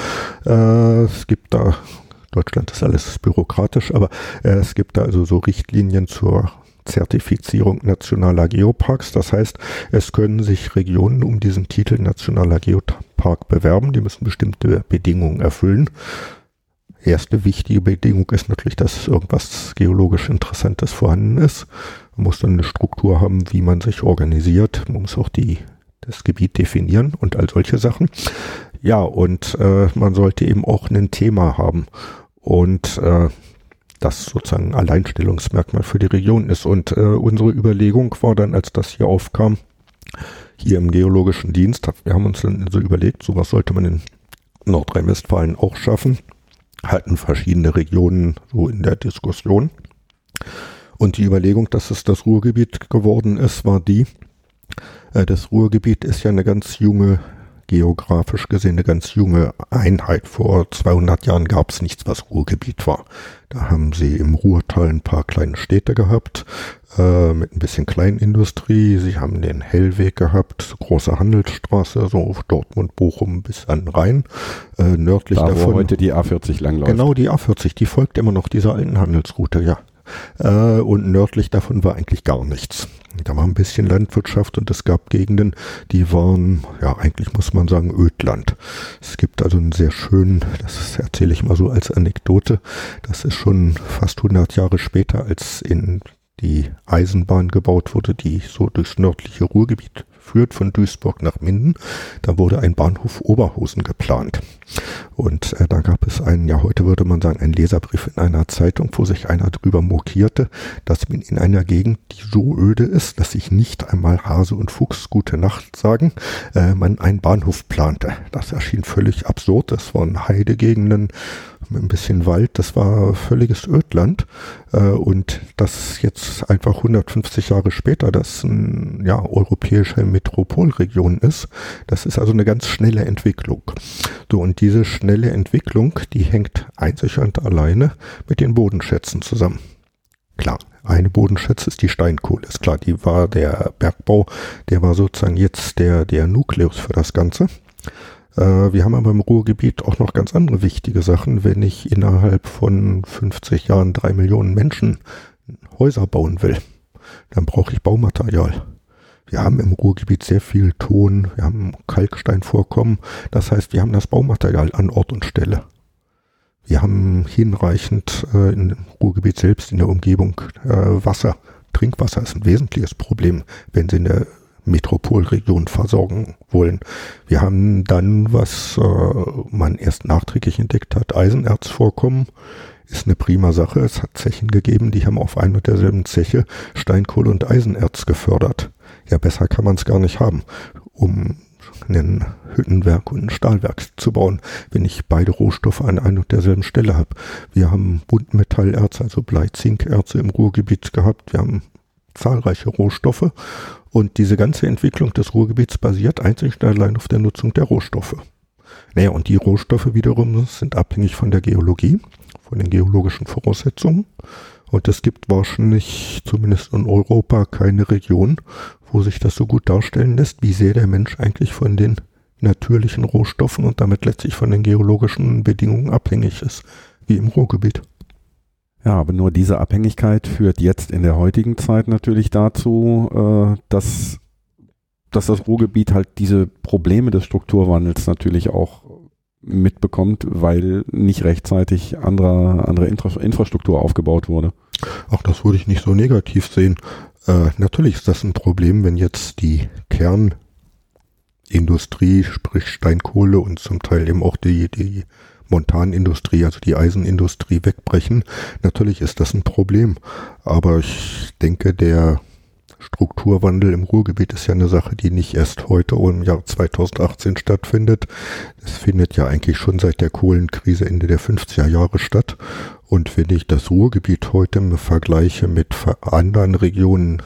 Äh, es gibt da, Deutschland ist alles bürokratisch, aber äh, es gibt da also so Richtlinien zur Zertifizierung nationaler Geoparks. Das heißt, es können sich Regionen um diesen Titel nationaler Geopark bewerben. Die müssen bestimmte Bedingungen erfüllen. erste wichtige Bedingung ist natürlich, dass irgendwas geologisch Interessantes vorhanden ist. Man muss dann eine Struktur haben, wie man sich organisiert. Man muss auch die, das Gebiet definieren und all solche Sachen. Ja, und äh, man sollte eben auch ein Thema haben. Und äh, das sozusagen Alleinstellungsmerkmal für die Region ist. Und äh, unsere Überlegung war dann, als das hier aufkam, hier im Geologischen Dienst, wir haben uns dann so überlegt, sowas sollte man in Nordrhein-Westfalen auch schaffen. Hatten verschiedene Regionen so in der Diskussion. Und die Überlegung, dass es das Ruhrgebiet geworden ist, war die, äh, das Ruhrgebiet ist ja eine ganz junge geografisch gesehen eine ganz junge Einheit. Vor 200 Jahren gab es nichts, was Ruhrgebiet war. Da haben sie im Ruhrtal ein paar kleine Städte gehabt, äh, mit ein bisschen Kleinindustrie. Sie haben den Hellweg gehabt, große Handelsstraße, so Dortmund, Bochum bis an Rhein. Äh, nördlich da, davon. Wo heute die A40 langläuft. Genau, die A40, die folgt immer noch dieser alten Handelsroute, ja. Äh, und nördlich davon war eigentlich gar nichts. Da war ein bisschen Landwirtschaft und es gab Gegenden, die waren, ja, eigentlich muss man sagen, Ödland. Es gibt also einen sehr schönen, das erzähle ich mal so als Anekdote, das ist schon fast 100 Jahre später, als in die Eisenbahn gebaut wurde, die so durchs nördliche Ruhrgebiet führt von Duisburg nach Minden. Da wurde ein Bahnhof Oberhosen geplant. Und äh, da gab es einen, ja heute würde man sagen, einen Leserbrief in einer Zeitung, wo sich einer drüber mokierte, dass man in einer Gegend, die so öde ist, dass sich nicht einmal Hase und Fuchs gute Nacht sagen, äh, man einen Bahnhof plante. Das erschien völlig absurd. Das waren Heidegegenden, ein bisschen Wald, das war völliges Ödland. Äh, und das jetzt einfach 150 Jahre später, das ein ja, europäische Metropolregion ist, das ist also eine ganz schnelle Entwicklung. So, und diese schnelle Entwicklung, die hängt einzig und alleine mit den Bodenschätzen zusammen. Klar, eine Bodenschätze ist die Steinkohle, ist klar, die war der Bergbau, der war sozusagen jetzt der, der Nukleus für das Ganze. Äh, wir haben aber im Ruhrgebiet auch noch ganz andere wichtige Sachen. Wenn ich innerhalb von 50 Jahren drei Millionen Menschen Häuser bauen will, dann brauche ich Baumaterial. Wir haben im Ruhrgebiet sehr viel Ton, wir haben Kalksteinvorkommen. Das heißt, wir haben das Baumaterial an Ort und Stelle. Wir haben hinreichend äh, im Ruhrgebiet selbst in der Umgebung äh, Wasser. Trinkwasser ist ein wesentliches Problem, wenn Sie in der Metropolregion versorgen wollen. Wir haben dann, was äh, man erst nachträglich entdeckt hat, Eisenerzvorkommen. Ist eine prima Sache. Es hat Zechen gegeben, die haben auf ein und derselben Zeche Steinkohle und Eisenerz gefördert. Ja, besser kann man es gar nicht haben, um ein Hüttenwerk und ein Stahlwerk zu bauen, wenn ich beide Rohstoffe an ein und derselben Stelle habe. Wir haben Buntmetallerze, also Blei-Zinkerze im Ruhrgebiet gehabt. Wir haben zahlreiche Rohstoffe und diese ganze Entwicklung des Ruhrgebiets basiert einzig und allein auf der Nutzung der Rohstoffe. Naja, und die Rohstoffe wiederum sind abhängig von der Geologie, von den geologischen Voraussetzungen. Und es gibt wahrscheinlich, zumindest in Europa, keine Region, wo sich das so gut darstellen lässt, wie sehr der Mensch eigentlich von den natürlichen Rohstoffen und damit letztlich von den geologischen Bedingungen abhängig ist, wie im Ruhrgebiet. Ja, aber nur diese Abhängigkeit führt jetzt in der heutigen Zeit natürlich dazu, äh, dass, dass das Ruhrgebiet halt diese Probleme des Strukturwandels natürlich auch mitbekommt, weil nicht rechtzeitig andere, andere Infra Infrastruktur aufgebaut wurde. Auch das würde ich nicht so negativ sehen. Äh, natürlich ist das ein Problem, wenn jetzt die Kernindustrie, sprich Steinkohle und zum Teil eben auch die, die Montanindustrie, also die Eisenindustrie wegbrechen. Natürlich ist das ein Problem, aber ich denke, der Strukturwandel im Ruhrgebiet ist ja eine Sache, die nicht erst heute oder im Jahr 2018 stattfindet. Es findet ja eigentlich schon seit der Kohlenkrise Ende der 50er Jahre statt. Und wenn ich das Ruhrgebiet heute vergleiche mit anderen Regionen,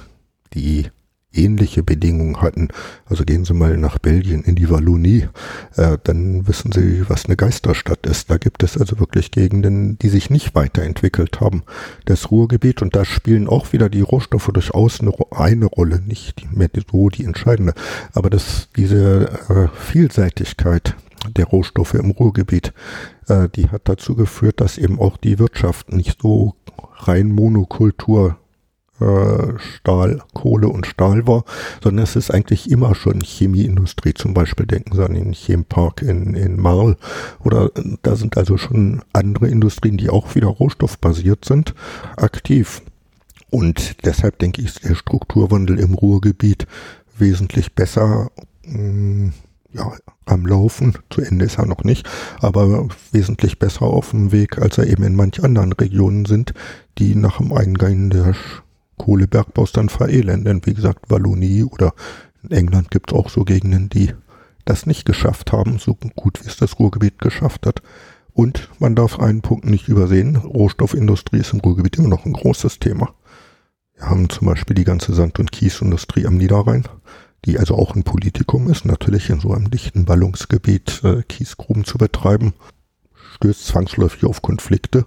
die ähnliche Bedingungen hatten, also gehen Sie mal nach Belgien in die Wallonie, äh, dann wissen Sie, was eine Geisterstadt ist. Da gibt es also wirklich Gegenden, die sich nicht weiterentwickelt haben. Das Ruhrgebiet, und da spielen auch wieder die Rohstoffe durchaus eine, eine Rolle, nicht mehr so die entscheidende, aber das, diese äh, Vielseitigkeit der Rohstoffe im Ruhrgebiet, äh, die hat dazu geführt, dass eben auch die Wirtschaft nicht so rein Monokultur äh, äh, Stahl, Kohle und Stahl war, sondern es ist eigentlich immer schon Chemieindustrie. Zum Beispiel denken Sie an den Chempark in, in Marl oder da sind also schon andere Industrien, die auch wieder rohstoffbasiert sind, aktiv. Und deshalb denke ich, ist der Strukturwandel im Ruhrgebiet wesentlich besser mm, ja, am Laufen. Zu Ende ist er noch nicht, aber wesentlich besser auf dem Weg, als er eben in manch anderen Regionen sind, die nach dem Eingang des Kohlebergbaus dann verelenden. Wie gesagt, Wallonie oder in England gibt es auch so Gegenden, die das nicht geschafft haben, so gut wie es das Ruhrgebiet geschafft hat. Und man darf einen Punkt nicht übersehen, Rohstoffindustrie ist im Ruhrgebiet immer noch ein großes Thema. Wir haben zum Beispiel die ganze Sand- und Kiesindustrie am Niederrhein die also auch ein Politikum ist, natürlich in so einem dichten Ballungsgebiet äh, Kiesgruben zu betreiben, stößt zwangsläufig auf Konflikte,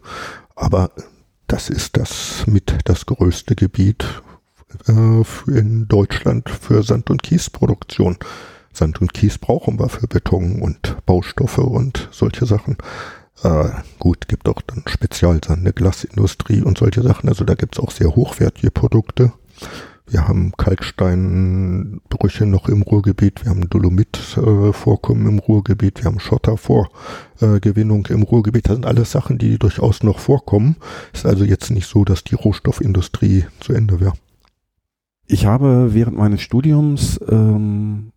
aber das ist das mit das größte Gebiet äh, in Deutschland für Sand- und Kiesproduktion. Sand und Kies brauchen wir für Beton und Baustoffe und solche Sachen. Äh, gut, gibt auch dann Spezialsand, eine Glasindustrie und solche Sachen. Also da gibt's auch sehr hochwertige Produkte. Wir haben Kalksteinbrüche noch im Ruhrgebiet, wir haben Dolomitvorkommen im Ruhrgebiet, wir haben Schottervorgewinnung im Ruhrgebiet. Das sind alles Sachen, die durchaus noch vorkommen. Ist also jetzt nicht so, dass die Rohstoffindustrie zu Ende wäre. Ich habe während meines Studiums ähm,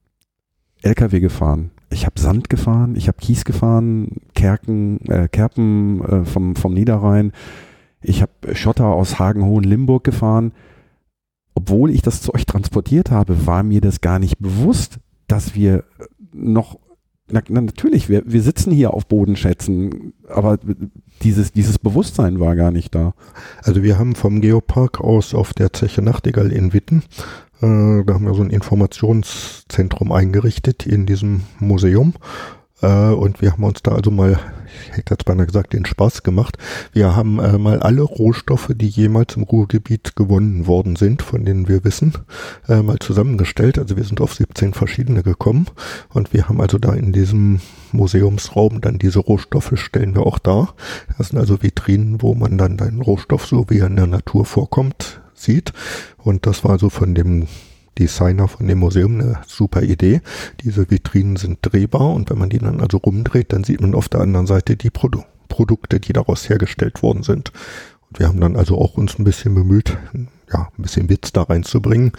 LKW gefahren. Ich habe Sand gefahren, ich habe Kies gefahren, Kerken, äh, Kerpen äh, vom, vom Niederrhein. Ich habe Schotter aus Hagen-Hohen-Limburg gefahren obwohl ich das Zeug transportiert habe, war mir das gar nicht bewusst, dass wir noch, na, na natürlich, wir, wir sitzen hier auf Bodenschätzen, aber dieses, dieses Bewusstsein war gar nicht da. Also wir haben vom Geopark aus auf der Zeche Nachtigall in Witten, äh, da haben wir so ein Informationszentrum eingerichtet in diesem Museum äh, und wir haben uns da also mal, ich hätte jetzt beinahe gesagt, den Spaß gemacht. Wir haben äh, mal alle Rohstoffe, die jemals im Ruhrgebiet gewonnen worden sind, von denen wir wissen, äh, mal zusammengestellt. Also wir sind auf 17 verschiedene gekommen und wir haben also da in diesem Museumsraum dann diese Rohstoffe stellen wir auch da. Das sind also Vitrinen, wo man dann den Rohstoff, so wie er in der Natur vorkommt, sieht. Und das war also von dem Designer von dem Museum eine super Idee. Diese Vitrinen sind drehbar und wenn man die dann also rumdreht, dann sieht man auf der anderen Seite die Produ Produkte, die daraus hergestellt worden sind. Und wir haben dann also auch uns ein bisschen bemüht, ja, ein bisschen Witz da reinzubringen.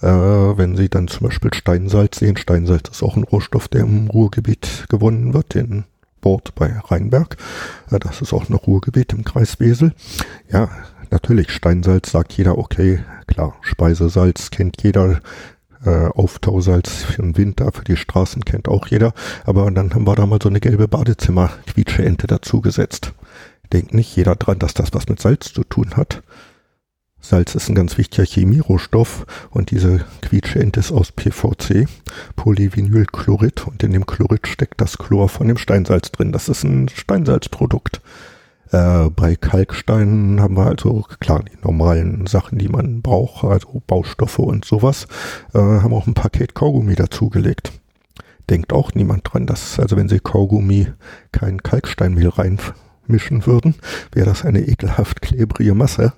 Äh, wenn Sie dann zum Beispiel Steinsalz sehen, Steinsalz ist auch ein Rohstoff, der im Ruhrgebiet gewonnen wird, in Bord bei Rheinberg. Äh, das ist auch ein Ruhrgebiet im Kreis Wesel. Ja, natürlich, Steinsalz sagt jeder, okay, klar, Speisesalz kennt jeder, äh, Auftausalz für den Winter, für die Straßen kennt auch jeder, aber dann haben wir da mal so eine gelbe Badezimmer-Quietsche-Ente dazugesetzt. Denkt nicht jeder dran, dass das was mit Salz zu tun hat. Salz ist ein ganz wichtiger Chemierohstoff und diese Quietscheente ist aus PVC, Polyvinylchlorid und in dem Chlorid steckt das Chlor von dem Steinsalz drin. Das ist ein Steinsalzprodukt. Äh, bei Kalksteinen haben wir also, klar, die normalen Sachen, die man braucht, also Baustoffe und sowas, äh, haben auch ein Paket Kaugummi dazugelegt. Denkt auch niemand dran, dass, also wenn Sie Kaugummi kein Kalksteinmehl reinmischen würden, wäre das eine ekelhaft klebrige Masse.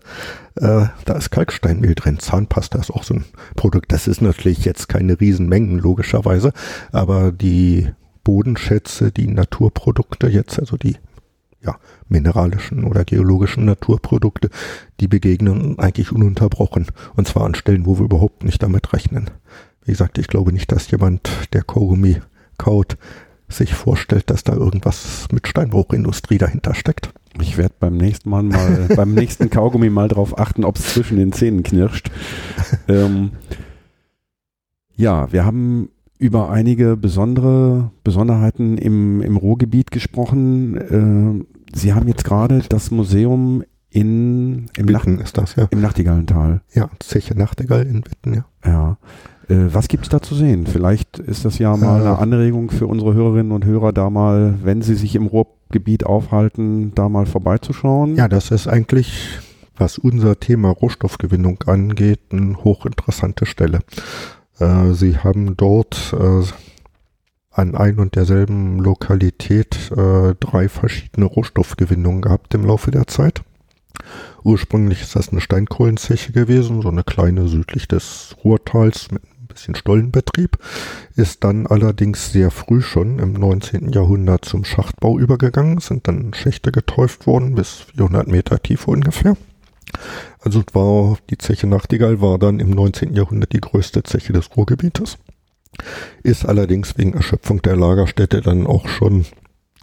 Äh, da ist Kalksteinmehl drin. Zahnpasta ist auch so ein Produkt. Das ist natürlich jetzt keine Riesenmengen, logischerweise, aber die Bodenschätze, die Naturprodukte jetzt, also die ja, mineralischen oder geologischen Naturprodukte, die begegnen eigentlich ununterbrochen. Und zwar an Stellen, wo wir überhaupt nicht damit rechnen. Wie gesagt, ich glaube nicht, dass jemand, der Kaugummi kaut, sich vorstellt, dass da irgendwas mit Steinbruchindustrie dahinter steckt. Ich werde beim nächsten Mal mal, beim nächsten Kaugummi mal drauf achten, ob es zwischen den Zähnen knirscht. ähm, ja, wir haben über einige besondere Besonderheiten im, im Ruhrgebiet gesprochen. Äh, Sie haben jetzt gerade das Museum in im, Nacht, ist das, ja. im Nachtigallental. Ja, Zeche Nachtigall in Witten, ja. Ja. Äh, was gibt's da zu sehen? Vielleicht ist das ja mal äh, eine Anregung für unsere Hörerinnen und Hörer, da mal, wenn sie sich im Ruhrgebiet aufhalten, da mal vorbeizuschauen. Ja, das ist eigentlich, was unser Thema Rohstoffgewinnung angeht, eine hochinteressante Stelle. Äh, sie haben dort äh, an ein und derselben Lokalität äh, drei verschiedene Rohstoffgewinnungen gehabt im Laufe der Zeit. Ursprünglich ist das eine Steinkohlenzeche gewesen, so eine kleine südlich des Ruhrtals mit ein bisschen Stollenbetrieb, ist dann allerdings sehr früh schon im 19. Jahrhundert zum Schachtbau übergegangen, sind dann Schächte getäuft worden, bis 400 Meter Tiefe ungefähr. Also war die Zeche Nachtigall war dann im 19. Jahrhundert die größte Zeche des Ruhrgebietes. Ist allerdings wegen Erschöpfung der Lagerstätte dann auch schon,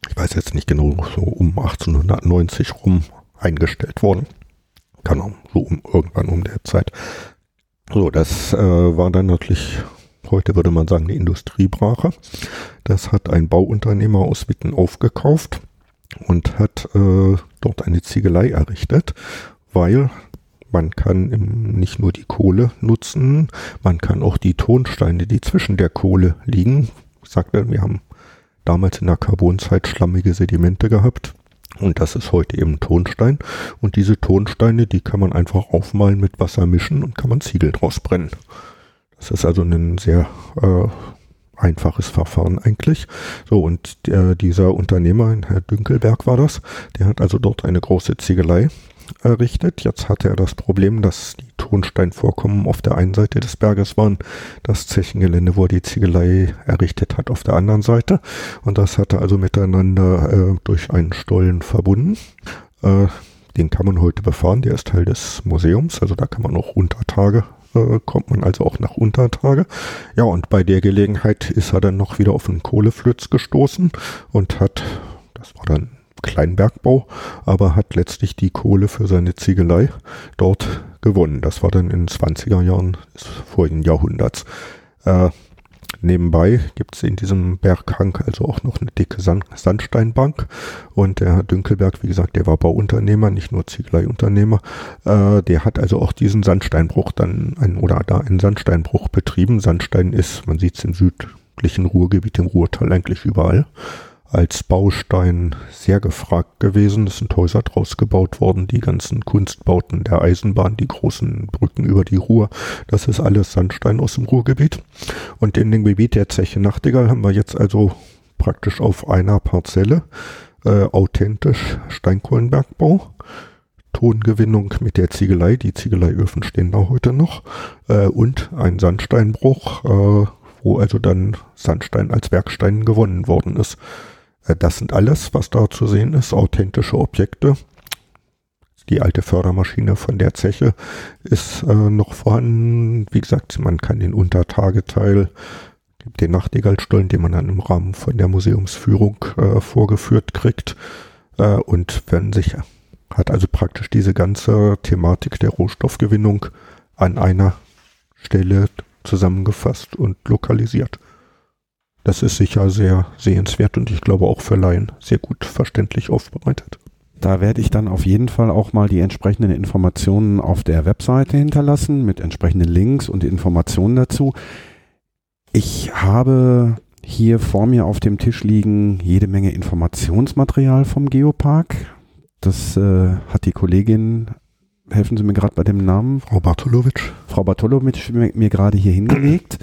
ich weiß jetzt nicht genau, so um 1890 rum eingestellt worden. Kann auch so um, irgendwann um der Zeit. So, das äh, war dann natürlich, heute würde man sagen, eine Industriebrache. Das hat ein Bauunternehmer aus Witten aufgekauft und hat äh, dort eine Ziegelei errichtet, weil man kann nicht nur die Kohle nutzen, man kann auch die Tonsteine, die zwischen der Kohle liegen. Ich sagte, wir haben damals in der Carbonzeit schlammige Sedimente gehabt. Und das ist heute eben Tonstein. Und diese Tonsteine, die kann man einfach aufmalen mit Wasser mischen und kann man Ziegel draus brennen. Das ist also ein sehr äh, einfaches Verfahren eigentlich. So, und der, dieser Unternehmer, Herr Dünkelberg war das, der hat also dort eine große Ziegelei errichtet. Jetzt hatte er das Problem, dass die Tonsteinvorkommen auf der einen Seite des Berges waren, das Zechengelände, wo er die Ziegelei errichtet hat, auf der anderen Seite. Und das hatte also miteinander äh, durch einen Stollen verbunden. Äh, den kann man heute befahren, der ist Teil des Museums, also da kann man auch Untertage äh, kommt man also auch nach Untertage. Ja, und bei der Gelegenheit ist er dann noch wieder auf einen Kohleflöz gestoßen und hat, das war dann Kleinbergbau, aber hat letztlich die Kohle für seine Ziegelei dort gewonnen. Das war dann in den 20er Jahren des vorigen Jahrhunderts. Äh, nebenbei gibt es in diesem Berghang also auch noch eine dicke Sand Sandsteinbank und der Herr Dünkelberg, wie gesagt, der war Bauunternehmer, nicht nur Ziegeleiunternehmer, äh, der hat also auch diesen Sandsteinbruch dann ein, oder da einen Sandsteinbruch betrieben. Sandstein ist, man sieht es im südlichen Ruhrgebiet, im Ruhrtal eigentlich überall als Baustein sehr gefragt gewesen. Es sind Häuser draus gebaut worden, die ganzen Kunstbauten der Eisenbahn, die großen Brücken über die Ruhr. Das ist alles Sandstein aus dem Ruhrgebiet. Und in dem Gebiet der Zeche Nachtigall haben wir jetzt also praktisch auf einer Parzelle äh, authentisch Steinkohlenbergbau. Tongewinnung mit der Ziegelei, die Ziegeleiöfen stehen da heute noch, äh, und ein Sandsteinbruch, äh, wo also dann Sandstein als Werkstein gewonnen worden ist. Äh, das sind alles, was da zu sehen ist, authentische Objekte. Die alte Fördermaschine von der Zeche ist äh, noch vorhanden. Wie gesagt, man kann den Untertageteil, den Nachtigallstollen, den man dann im Rahmen von der Museumsführung äh, vorgeführt kriegt. Äh, und wenn sich hat also praktisch diese ganze Thematik der Rohstoffgewinnung an einer Stelle zusammengefasst und lokalisiert. Das ist sicher sehr sehenswert und ich glaube auch für Laien sehr gut verständlich aufbereitet. Da werde ich dann auf jeden Fall auch mal die entsprechenden Informationen auf der Webseite hinterlassen mit entsprechenden Links und Informationen dazu. Ich habe hier vor mir auf dem Tisch liegen jede Menge Informationsmaterial vom Geopark. Das äh, hat die Kollegin, helfen Sie mir gerade bei dem Namen? Frau Bartolowitsch. Frau Bartolowitsch mir, mir gerade hier hingelegt.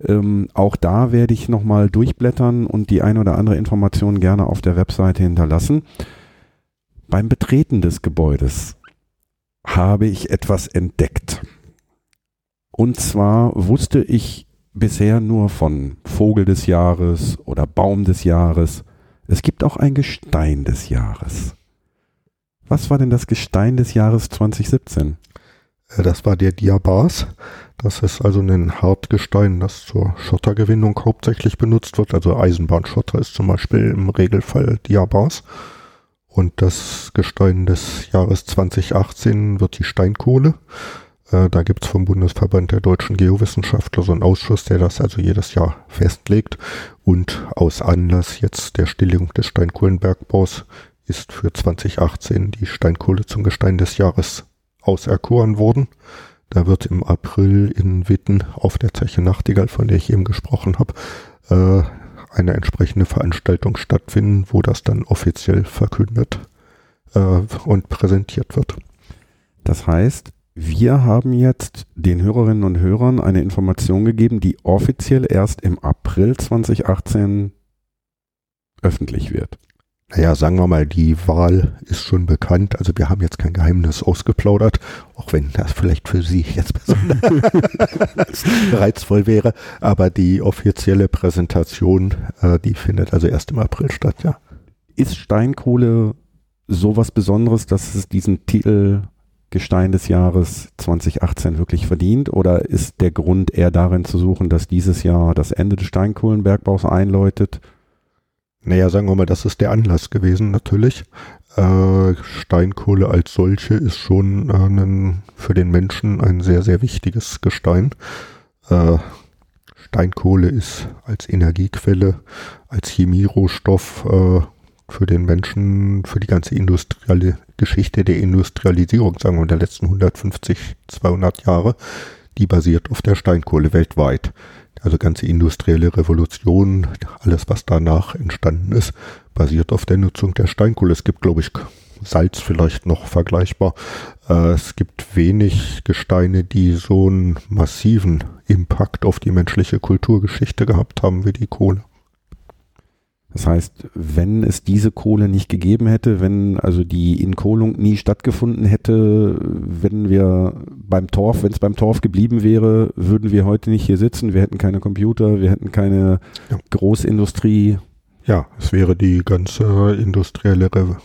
Ähm, auch da werde ich nochmal durchblättern und die ein oder andere Information gerne auf der Webseite hinterlassen. Beim Betreten des Gebäudes habe ich etwas entdeckt. Und zwar wusste ich bisher nur von Vogel des Jahres oder Baum des Jahres. Es gibt auch ein Gestein des Jahres. Was war denn das Gestein des Jahres 2017? Äh, das war der Diabas. Das ist also ein Hartgestein, das zur Schottergewinnung hauptsächlich benutzt wird. Also Eisenbahnschotter ist zum Beispiel im Regelfall Diabas. Und das Gestein des Jahres 2018 wird die Steinkohle. Äh, da gibt es vom Bundesverband der deutschen Geowissenschaftler so einen Ausschuss, der das also jedes Jahr festlegt. Und aus Anlass jetzt der Stilllegung des Steinkohlenbergbaus ist für 2018 die Steinkohle zum Gestein des Jahres auserkoren worden. Da wird im April in Witten auf der Zeche Nachtigall, von der ich eben gesprochen habe, äh, eine entsprechende Veranstaltung stattfinden, wo das dann offiziell verkündet äh, und präsentiert wird. Das heißt, wir haben jetzt den Hörerinnen und Hörern eine Information gegeben, die offiziell erst im April 2018 öffentlich wird. Naja, sagen wir mal, die Wahl ist schon bekannt. Also wir haben jetzt kein Geheimnis ausgeplaudert, auch wenn das vielleicht für Sie jetzt besonders reizvoll wäre. Aber die offizielle Präsentation, äh, die findet also erst im April statt, ja. Ist Steinkohle sowas Besonderes, dass es diesen Titel Gestein des Jahres 2018 wirklich verdient? Oder ist der Grund eher darin zu suchen, dass dieses Jahr das Ende des Steinkohlenbergbaus einläutet? Naja, sagen wir mal, das ist der Anlass gewesen natürlich. Äh, Steinkohle als solche ist schon äh, ein, für den Menschen ein sehr, sehr wichtiges Gestein. Äh, Steinkohle ist als Energiequelle, als Chemierohstoff äh, für den Menschen, für die ganze industrielle Geschichte der Industrialisierung, sagen wir, der letzten 150, 200 Jahre, die basiert auf der Steinkohle weltweit also ganze industrielle Revolution, alles was danach entstanden ist, basiert auf der Nutzung der Steinkohle. Es gibt, glaube ich, Salz vielleicht noch vergleichbar. Äh, es gibt wenig Gesteine, die so einen massiven Impact auf die menschliche Kulturgeschichte gehabt haben wie die Kohle. Das heißt, wenn es diese Kohle nicht gegeben hätte, wenn also die Inkohlung nie stattgefunden hätte, wenn wir beim Torf, wenn es beim Torf geblieben wäre, würden wir heute nicht hier sitzen. Wir hätten keine Computer, wir hätten keine ja. Großindustrie. Ja, es wäre die ganze industrielle Re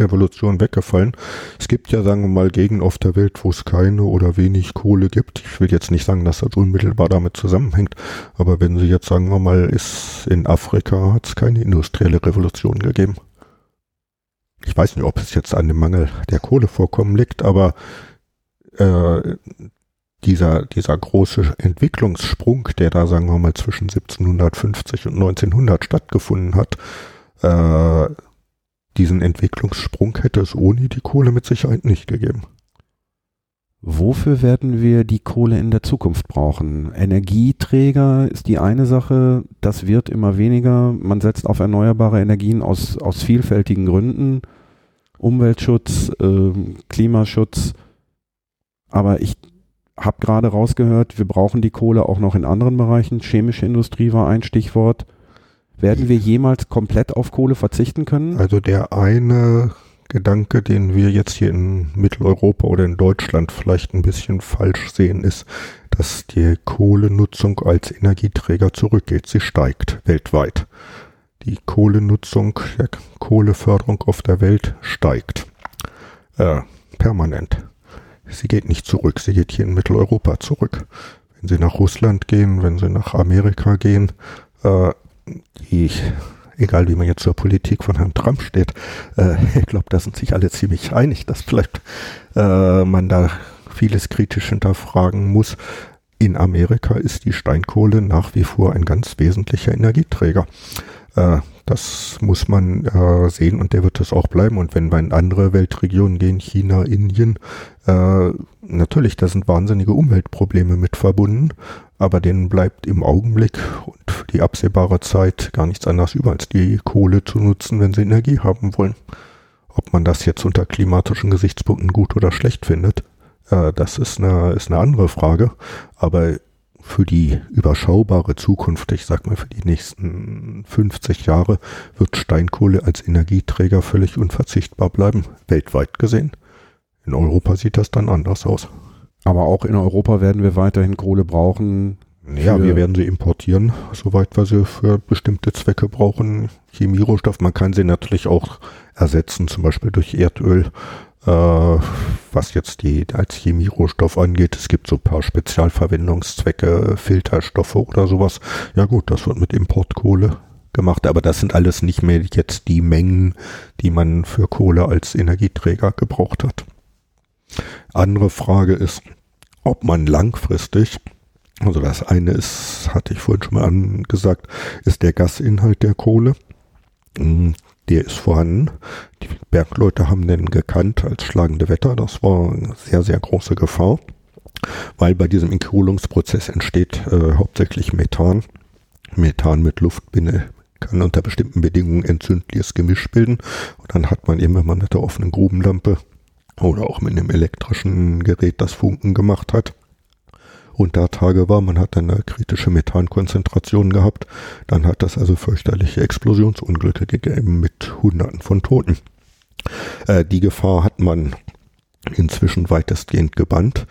Revolution weggefallen. Es gibt ja, sagen wir mal, Gegenden auf der Welt, wo es keine oder wenig Kohle gibt. Ich will jetzt nicht sagen, dass das unmittelbar damit zusammenhängt, aber wenn Sie jetzt sagen wir mal, ist in Afrika hat es keine industrielle Revolution gegeben. Ich weiß nicht, ob es jetzt an dem Mangel der Kohlevorkommen liegt, aber äh, dieser, dieser große Entwicklungssprung, der da, sagen wir mal, zwischen 1750 und 1900 stattgefunden hat, äh, diesen Entwicklungssprung hätte es ohne die Kohle mit Sicherheit nicht gegeben. Wofür werden wir die Kohle in der Zukunft brauchen? Energieträger ist die eine Sache, das wird immer weniger. Man setzt auf erneuerbare Energien aus, aus vielfältigen Gründen. Umweltschutz, äh, Klimaschutz. Aber ich habe gerade rausgehört, wir brauchen die Kohle auch noch in anderen Bereichen. Chemische Industrie war ein Stichwort. Werden wir jemals komplett auf Kohle verzichten können? Also der eine Gedanke, den wir jetzt hier in Mitteleuropa oder in Deutschland vielleicht ein bisschen falsch sehen, ist, dass die Kohlenutzung als Energieträger zurückgeht. Sie steigt weltweit. Die Kohlenutzung, der Kohleförderung auf der Welt steigt. Äh, permanent. Sie geht nicht zurück, sie geht hier in Mitteleuropa zurück. Wenn Sie nach Russland gehen, wenn Sie nach Amerika gehen, äh, die, egal wie man jetzt zur Politik von Herrn Trump steht, äh, ich glaube, da sind sich alle ziemlich einig, dass vielleicht äh, man da vieles kritisch hinterfragen muss. In Amerika ist die Steinkohle nach wie vor ein ganz wesentlicher Energieträger. Äh, das muss man äh, sehen und der wird es auch bleiben. Und wenn wir in andere Weltregionen gehen, China, Indien, äh, natürlich, da sind wahnsinnige Umweltprobleme mit verbunden, aber denen bleibt im Augenblick und für die absehbare Zeit gar nichts anderes über, als die Kohle zu nutzen, wenn sie Energie haben wollen. Ob man das jetzt unter klimatischen Gesichtspunkten gut oder schlecht findet, äh, das ist eine, ist eine andere Frage. Aber für die überschaubare Zukunft, ich sag mal für die nächsten 50 Jahre, wird Steinkohle als Energieträger völlig unverzichtbar bleiben, weltweit gesehen. In Europa sieht das dann anders aus. Aber auch in Europa werden wir weiterhin Kohle brauchen. Ja, wir werden sie importieren, soweit wir sie für bestimmte Zwecke brauchen. Chemierohstoff, man kann sie natürlich auch ersetzen, zum Beispiel durch Erdöl äh, was jetzt die als Chemierohstoff angeht. Es gibt so ein paar Spezialverwendungszwecke, Filterstoffe oder sowas. Ja gut, das wird mit Importkohle gemacht, aber das sind alles nicht mehr jetzt die Mengen, die man für Kohle als Energieträger gebraucht hat. Andere Frage ist, ob man langfristig, also das eine ist, hatte ich vorhin schon mal angesagt, ist der Gasinhalt der Kohle. Hm, der ist vorhanden. Die Bergleute haben den gekannt als schlagende Wetter. Das war eine sehr, sehr große Gefahr, weil bei diesem Inkohlungsprozess entsteht äh, hauptsächlich Methan. Methan mit Luftbinde kann unter bestimmten Bedingungen entzündliches Gemisch bilden. Und dann hat man eben, wenn man mit der offenen Grubenlampe oder auch mit einem elektrischen Gerät das Funken gemacht hat, unter Tage war, man hat dann eine kritische Methankonzentration gehabt, dann hat das also fürchterliche Explosionsunglücke gegeben mit Hunderten von Toten. Äh, die Gefahr hat man inzwischen weitestgehend gebannt,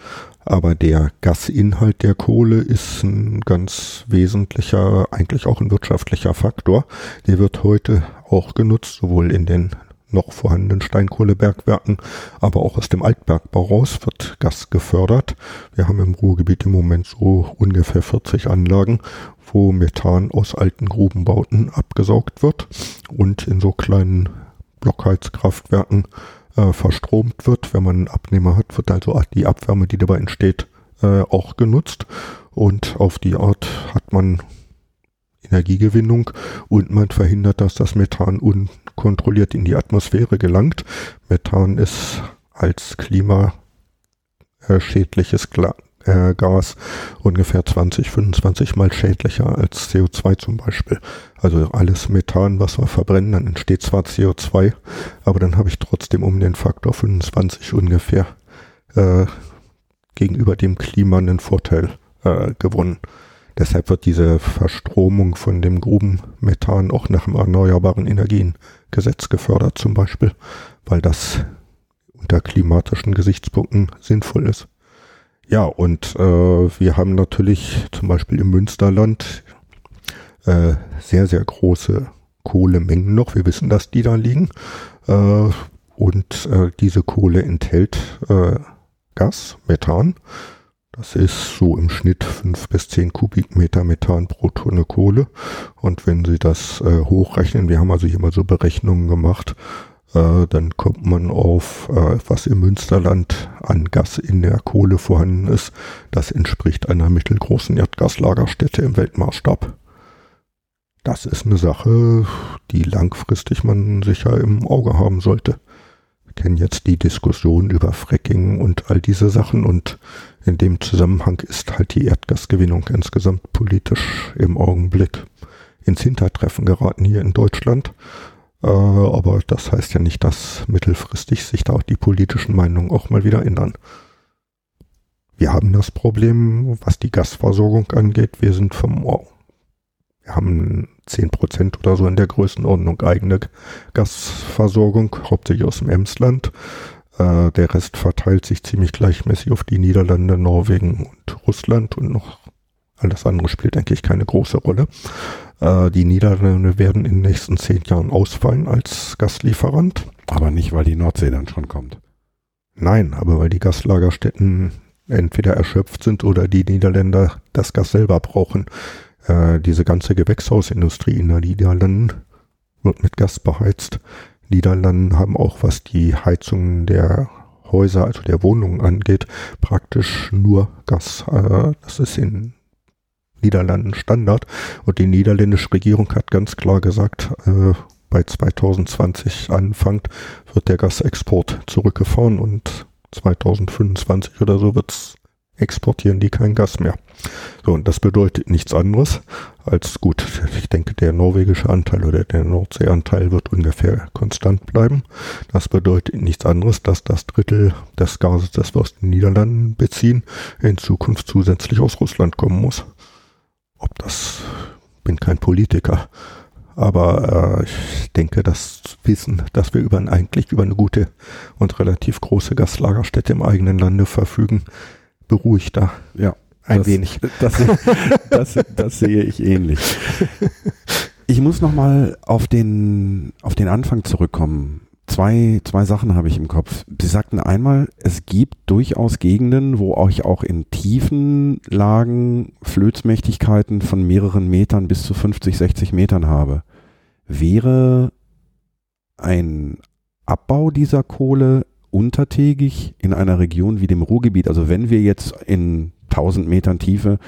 aber der Gasinhalt der Kohle ist ein ganz wesentlicher, eigentlich auch ein wirtschaftlicher Faktor. Der wird heute auch genutzt, sowohl in den noch vorhandenen Steinkohlebergwerken, aber auch aus dem Altbergbau raus wird Gas gefördert. Wir haben im Ruhrgebiet im Moment so ungefähr 40 Anlagen, wo Methan aus alten Grubenbauten abgesaugt wird und in so kleinen Blockheizkraftwerken äh, verstromt wird. Wenn man einen Abnehmer hat, wird also die Abwärme, die dabei entsteht, äh, auch genutzt. Und auf die Art hat man Energiegewinnung und man verhindert, dass das Methan unkontrolliert in die Atmosphäre gelangt. Methan ist als klimaschädliches äh, Gas ungefähr 20, 25 mal schädlicher als CO2 zum Beispiel. Also alles Methan, was wir verbrennen, dann entsteht zwar CO2, aber dann habe ich trotzdem um den Faktor 25 ungefähr äh, gegenüber dem Klima einen Vorteil äh, gewonnen. Deshalb wird diese Verstromung von dem Grubenmethan auch nach dem Erneuerbaren Energiengesetz gefördert zum Beispiel, weil das unter klimatischen Gesichtspunkten sinnvoll ist. Ja, und äh, wir haben natürlich zum Beispiel im Münsterland äh, sehr, sehr große Kohlemengen noch. Wir wissen, dass die da liegen. Äh, und äh, diese Kohle enthält äh, Gas, Methan. Das ist so im Schnitt fünf bis zehn Kubikmeter Methan pro Tonne Kohle. Und wenn Sie das äh, hochrechnen, wir haben also hier mal so Berechnungen gemacht, äh, dann kommt man auf, äh, was im Münsterland an Gas in der Kohle vorhanden ist. Das entspricht einer mittelgroßen Erdgaslagerstätte im Weltmaßstab. Das ist eine Sache, die langfristig man sicher im Auge haben sollte kennen jetzt die Diskussion über Fracking und all diese Sachen und in dem Zusammenhang ist halt die Erdgasgewinnung insgesamt politisch im Augenblick ins Hintertreffen geraten hier in Deutschland. Äh, aber das heißt ja nicht, dass mittelfristig sich da auch die politischen Meinungen auch mal wieder ändern. Wir haben das Problem, was die Gasversorgung angeht. Wir sind vom wir haben 10% oder so in der Größenordnung eigene Gasversorgung, hauptsächlich aus dem Emsland. Äh, der Rest verteilt sich ziemlich gleichmäßig auf die Niederlande, Norwegen und Russland und noch alles andere spielt eigentlich keine große Rolle. Äh, die Niederlande werden in den nächsten zehn Jahren ausfallen als Gaslieferant. Aber nicht, weil die Nordsee dann schon kommt. Nein, aber weil die Gaslagerstätten entweder erschöpft sind oder die Niederländer das Gas selber brauchen. Äh, diese ganze Gewächshausindustrie in den Niederlanden wird mit Gas beheizt. Niederlanden haben auch, was die Heizung der Häuser, also der Wohnungen angeht, praktisch nur Gas. Äh, das ist in Niederlanden Standard. Und die niederländische Regierung hat ganz klar gesagt, äh, bei 2020 Anfang wird der Gasexport zurückgefahren und 2025 oder so wird's exportieren die kein Gas mehr. So, und das bedeutet nichts anderes als gut. Ich denke, der norwegische Anteil oder der Nordseeanteil wird ungefähr konstant bleiben. Das bedeutet nichts anderes, dass das Drittel des Gases, das wir aus den Niederlanden beziehen, in Zukunft zusätzlich aus Russland kommen muss. Ob das, bin kein Politiker, aber äh, ich denke, das Wissen, dass wir über eigentlich über eine gute und relativ große Gaslagerstätte im eigenen Lande verfügen, beruhigter. Ja. Ein das, wenig. Das, das, das, sehe ich ähnlich. Ich muss nochmal auf den, auf den Anfang zurückkommen. Zwei, zwei Sachen habe ich im Kopf. Sie sagten einmal, es gibt durchaus Gegenden, wo euch auch in tiefen Lagen Flötsmächtigkeiten von mehreren Metern bis zu 50, 60 Metern habe. Wäre ein Abbau dieser Kohle untertägig in einer Region wie dem Ruhrgebiet, also wenn wir jetzt in 1000 Metern Tiefe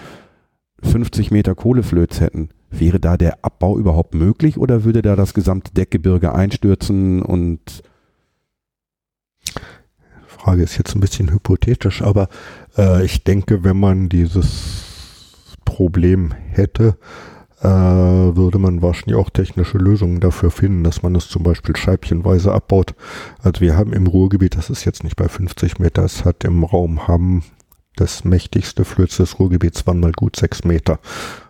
50 Meter Kohleflöz hätten, wäre da der Abbau überhaupt möglich oder würde da das gesamte Deckgebirge einstürzen und Frage ist jetzt ein bisschen hypothetisch, aber äh, ich denke, wenn man dieses Problem hätte, würde man wahrscheinlich auch technische Lösungen dafür finden, dass man es zum Beispiel scheibchenweise abbaut. Also wir haben im Ruhrgebiet, das ist jetzt nicht bei 50 Meter, es hat im Raum Hamm das mächtigste Flöz des Ruhrgebiets waren mal gut sechs Meter.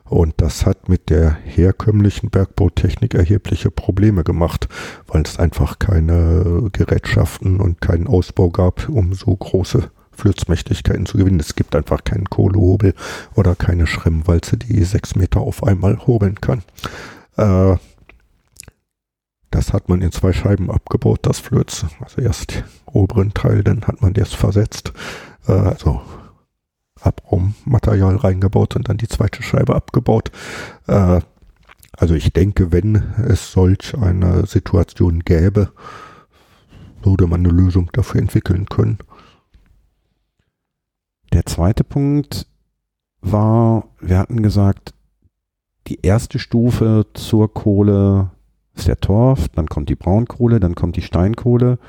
Und das hat mit der herkömmlichen Bergbautechnik erhebliche Probleme gemacht, weil es einfach keine Gerätschaften und keinen Ausbau gab, um so große Flötzmächtigkeiten zu gewinnen. Es gibt einfach keinen Kohlehobel oder keine Schremmwalze, die sechs Meter auf einmal hobeln kann. Äh, das hat man in zwei Scheiben abgebaut, das Flöz. Also erst den oberen Teil, dann hat man das versetzt. Äh, also Abraummaterial reingebaut und dann die zweite Scheibe abgebaut. Äh, also ich denke, wenn es solch eine Situation gäbe, würde man eine Lösung dafür entwickeln können. Der zweite Punkt war, wir hatten gesagt, die erste Stufe zur Kohle ist der Torf, dann kommt die Braunkohle, dann kommt die Steinkohle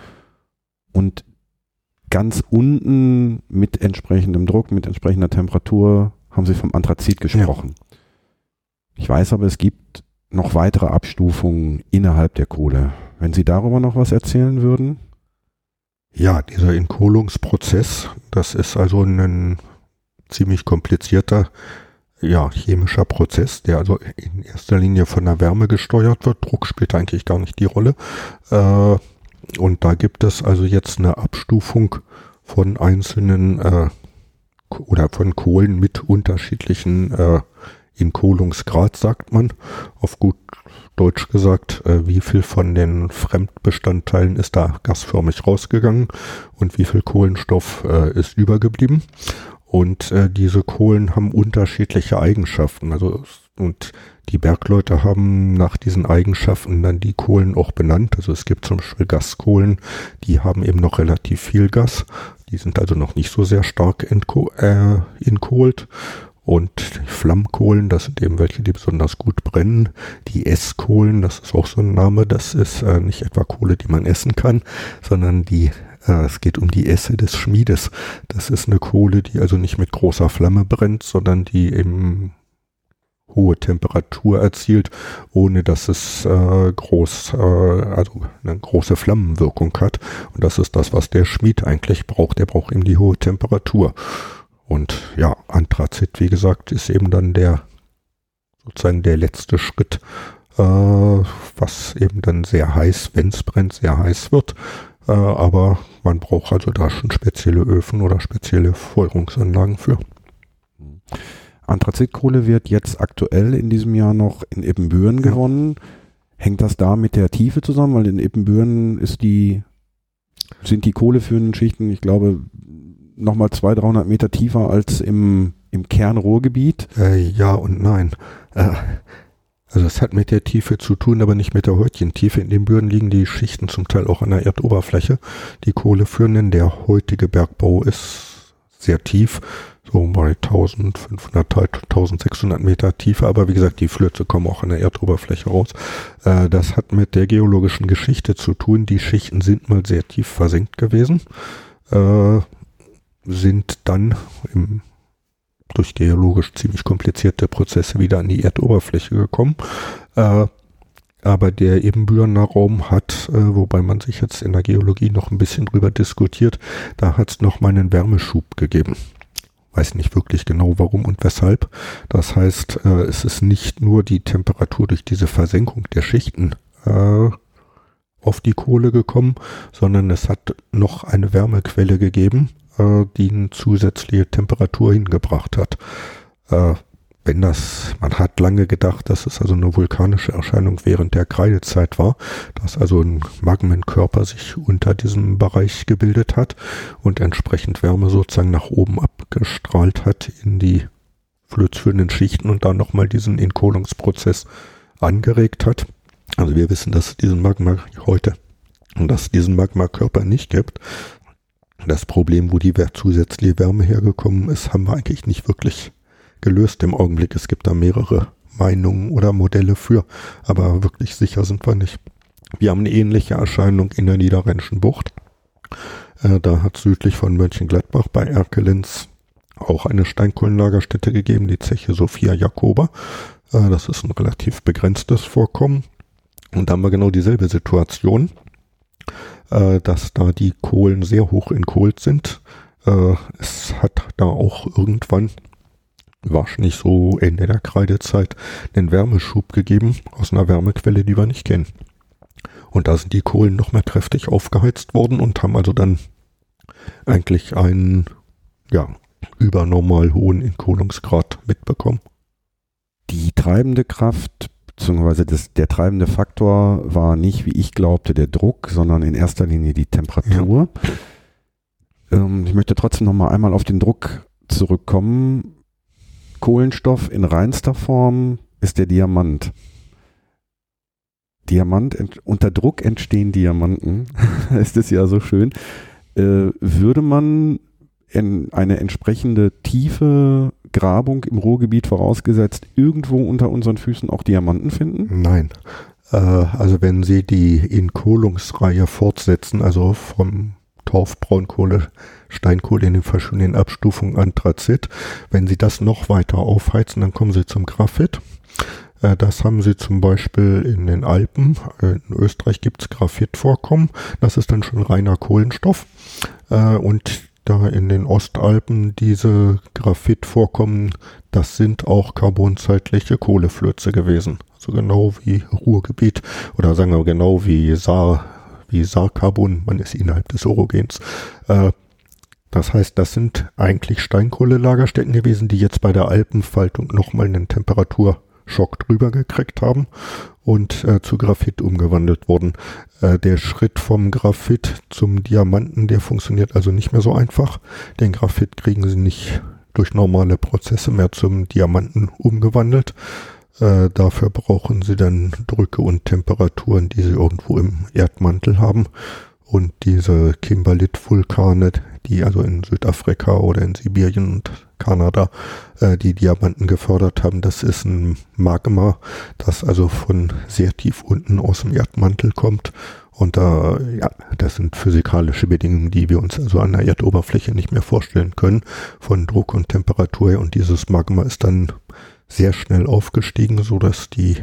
und ganz unten mit entsprechendem Druck, mit entsprechender Temperatur haben Sie vom Anthrazit gesprochen. Ja. Ich weiß aber, es gibt noch weitere Abstufungen innerhalb der Kohle. Wenn Sie darüber noch was erzählen würden? Ja, dieser Entkohlungsprozess, das ist also ein ziemlich komplizierter ja, chemischer Prozess, der also in erster Linie von der Wärme gesteuert wird. Druck spielt eigentlich gar nicht die Rolle. Äh, und da gibt es also jetzt eine Abstufung von einzelnen äh, oder von Kohlen mit unterschiedlichen äh, Inkohlungsgrad, sagt man. Auf gut Deutsch gesagt, äh, wie viel von den Fremdbestandteilen ist da gasförmig rausgegangen und wie viel Kohlenstoff äh, ist übergeblieben. Und äh, diese Kohlen haben unterschiedliche Eigenschaften. Also und die Bergleute haben nach diesen Eigenschaften dann die Kohlen auch benannt. Also es gibt zum Beispiel Gaskohlen, die haben eben noch relativ viel Gas. Die sind also noch nicht so sehr stark äh, inkohlt. Und Flammkohlen, das sind eben welche, die besonders gut brennen. Die Esskohlen, das ist auch so ein Name, das ist äh, nicht etwa Kohle, die man essen kann, sondern die äh, es geht um die Esse des Schmiedes. Das ist eine Kohle, die also nicht mit großer Flamme brennt, sondern die eben hohe Temperatur erzielt, ohne dass es äh, groß, äh, also eine große Flammenwirkung hat. Und das ist das, was der Schmied eigentlich braucht. Der braucht eben die hohe Temperatur. Und ja, Anthrazit, wie gesagt, ist eben dann der sozusagen der letzte Schritt, äh, was eben dann sehr heiß, wenn es brennt, sehr heiß wird. Äh, aber man braucht also da schon spezielle Öfen oder spezielle Feuerungsanlagen für. Anthrazitkohle wird jetzt aktuell in diesem Jahr noch in Ippenbüren ja. gewonnen. Hängt das da mit der Tiefe zusammen? Weil in Ippenbüren ist die, sind die kohleführenden Schichten, ich glaube, nochmal 200, 300 Meter tiefer als im, im Kernrohrgebiet. Äh, ja und nein. Äh, also es hat mit der Tiefe zu tun, aber nicht mit der Häutchentiefe. In den Böden liegen die Schichten zum Teil auch an der Erdoberfläche. Die kohleführenden, der heutige Bergbau ist sehr tief, so bei 1500, 1600 Meter Tiefe. Aber wie gesagt, die Flöze kommen auch an der Erdoberfläche raus. Äh, das hat mit der geologischen Geschichte zu tun. Die Schichten sind mal sehr tief versenkt gewesen, äh, sind dann im durch geologisch ziemlich komplizierte Prozesse wieder an die Erdoberfläche gekommen. Äh, aber der Ebenbürener Raum hat, äh, wobei man sich jetzt in der Geologie noch ein bisschen drüber diskutiert, da hat es noch mal einen Wärmeschub gegeben. Weiß nicht wirklich genau warum und weshalb. Das heißt, äh, es ist nicht nur die Temperatur durch diese Versenkung der Schichten äh, auf die Kohle gekommen, sondern es hat noch eine Wärmequelle gegeben, äh, die eine zusätzliche Temperatur hingebracht hat. Äh, wenn das, man hat lange gedacht, dass es also eine vulkanische Erscheinung während der Kreidezeit war, dass also ein Magmenkörper sich unter diesem Bereich gebildet hat und entsprechend Wärme sozusagen nach oben abgestrahlt hat in die flözführenden Schichten und dann nochmal diesen Inkohlungsprozess angeregt hat. Also wir wissen, dass es diesen Magma heute und dass es diesen Magmakörper nicht gibt, das Problem, wo die zusätzliche Wärme hergekommen ist, haben wir eigentlich nicht wirklich gelöst im Augenblick. Es gibt da mehrere Meinungen oder Modelle für, aber wirklich sicher sind wir nicht. Wir haben eine ähnliche Erscheinung in der Niederrheinischen Bucht. Äh, da hat südlich von Mönchengladbach bei Erkelenz auch eine Steinkohlenlagerstätte gegeben, die Zeche Sophia Jakoba. Äh, das ist ein relativ begrenztes Vorkommen. Und da haben wir genau dieselbe Situation äh, dass da die Kohlen sehr hoch in Kohl sind. Äh, es hat da auch irgendwann, wahrscheinlich so Ende der Kreidezeit, einen Wärmeschub gegeben aus einer Wärmequelle, die wir nicht kennen. Und da sind die Kohlen noch mehr kräftig aufgeheizt worden und haben also dann eigentlich einen, ja, übernormal hohen Entkohlungsgrad mitbekommen. Die treibende Kraft beziehungsweise das, der treibende Faktor war nicht, wie ich glaubte, der Druck, sondern in erster Linie die Temperatur. Ja. Ähm, ich möchte trotzdem noch mal einmal auf den Druck zurückkommen. Kohlenstoff in reinster Form ist der Diamant. Diamant, unter Druck entstehen Diamanten. ist es ja so schön. Äh, würde man in eine entsprechende tiefe Grabung im Ruhrgebiet vorausgesetzt irgendwo unter unseren Füßen auch Diamanten finden? Nein. Äh, also wenn Sie die Inkohlungsreihe fortsetzen, also vom Torf, Braunkohle, Steinkohle in den verschiedenen Abstufungen Anthrazit, wenn Sie das noch weiter aufheizen, dann kommen Sie zum Graphit. Äh, das haben sie zum Beispiel in den Alpen. In Österreich gibt es Graphitvorkommen. Das ist dann schon reiner Kohlenstoff. Äh, und da in den Ostalpen diese Graphitvorkommen, das sind auch carbonzeitliche Kohleflöze gewesen. Also genau wie Ruhrgebiet oder sagen wir genau wie Saar, wie Saarcarbon, man ist innerhalb des Orogens. Äh, das heißt, das sind eigentlich Steinkohlelagerstätten gewesen, die jetzt bei der Alpenfaltung nochmal einen Temperaturschock drüber gekriegt haben und äh, zu Graphit umgewandelt wurden. Äh, der Schritt vom Graphit zum Diamanten, der funktioniert also nicht mehr so einfach. Den Graphit kriegen sie nicht durch normale Prozesse mehr zum Diamanten umgewandelt. Äh, dafür brauchen sie dann Drücke und Temperaturen, die sie irgendwo im Erdmantel haben. Und diese Kimberlit-Vulkane, die also in Südafrika oder in Sibirien und Kanada äh, die Diamanten gefördert haben. Das ist ein Magma, das also von sehr tief unten aus dem Erdmantel kommt. Und da, ja, das sind physikalische Bedingungen, die wir uns also an der Erdoberfläche nicht mehr vorstellen können, von Druck und Temperatur. Und dieses Magma ist dann sehr schnell aufgestiegen, so dass die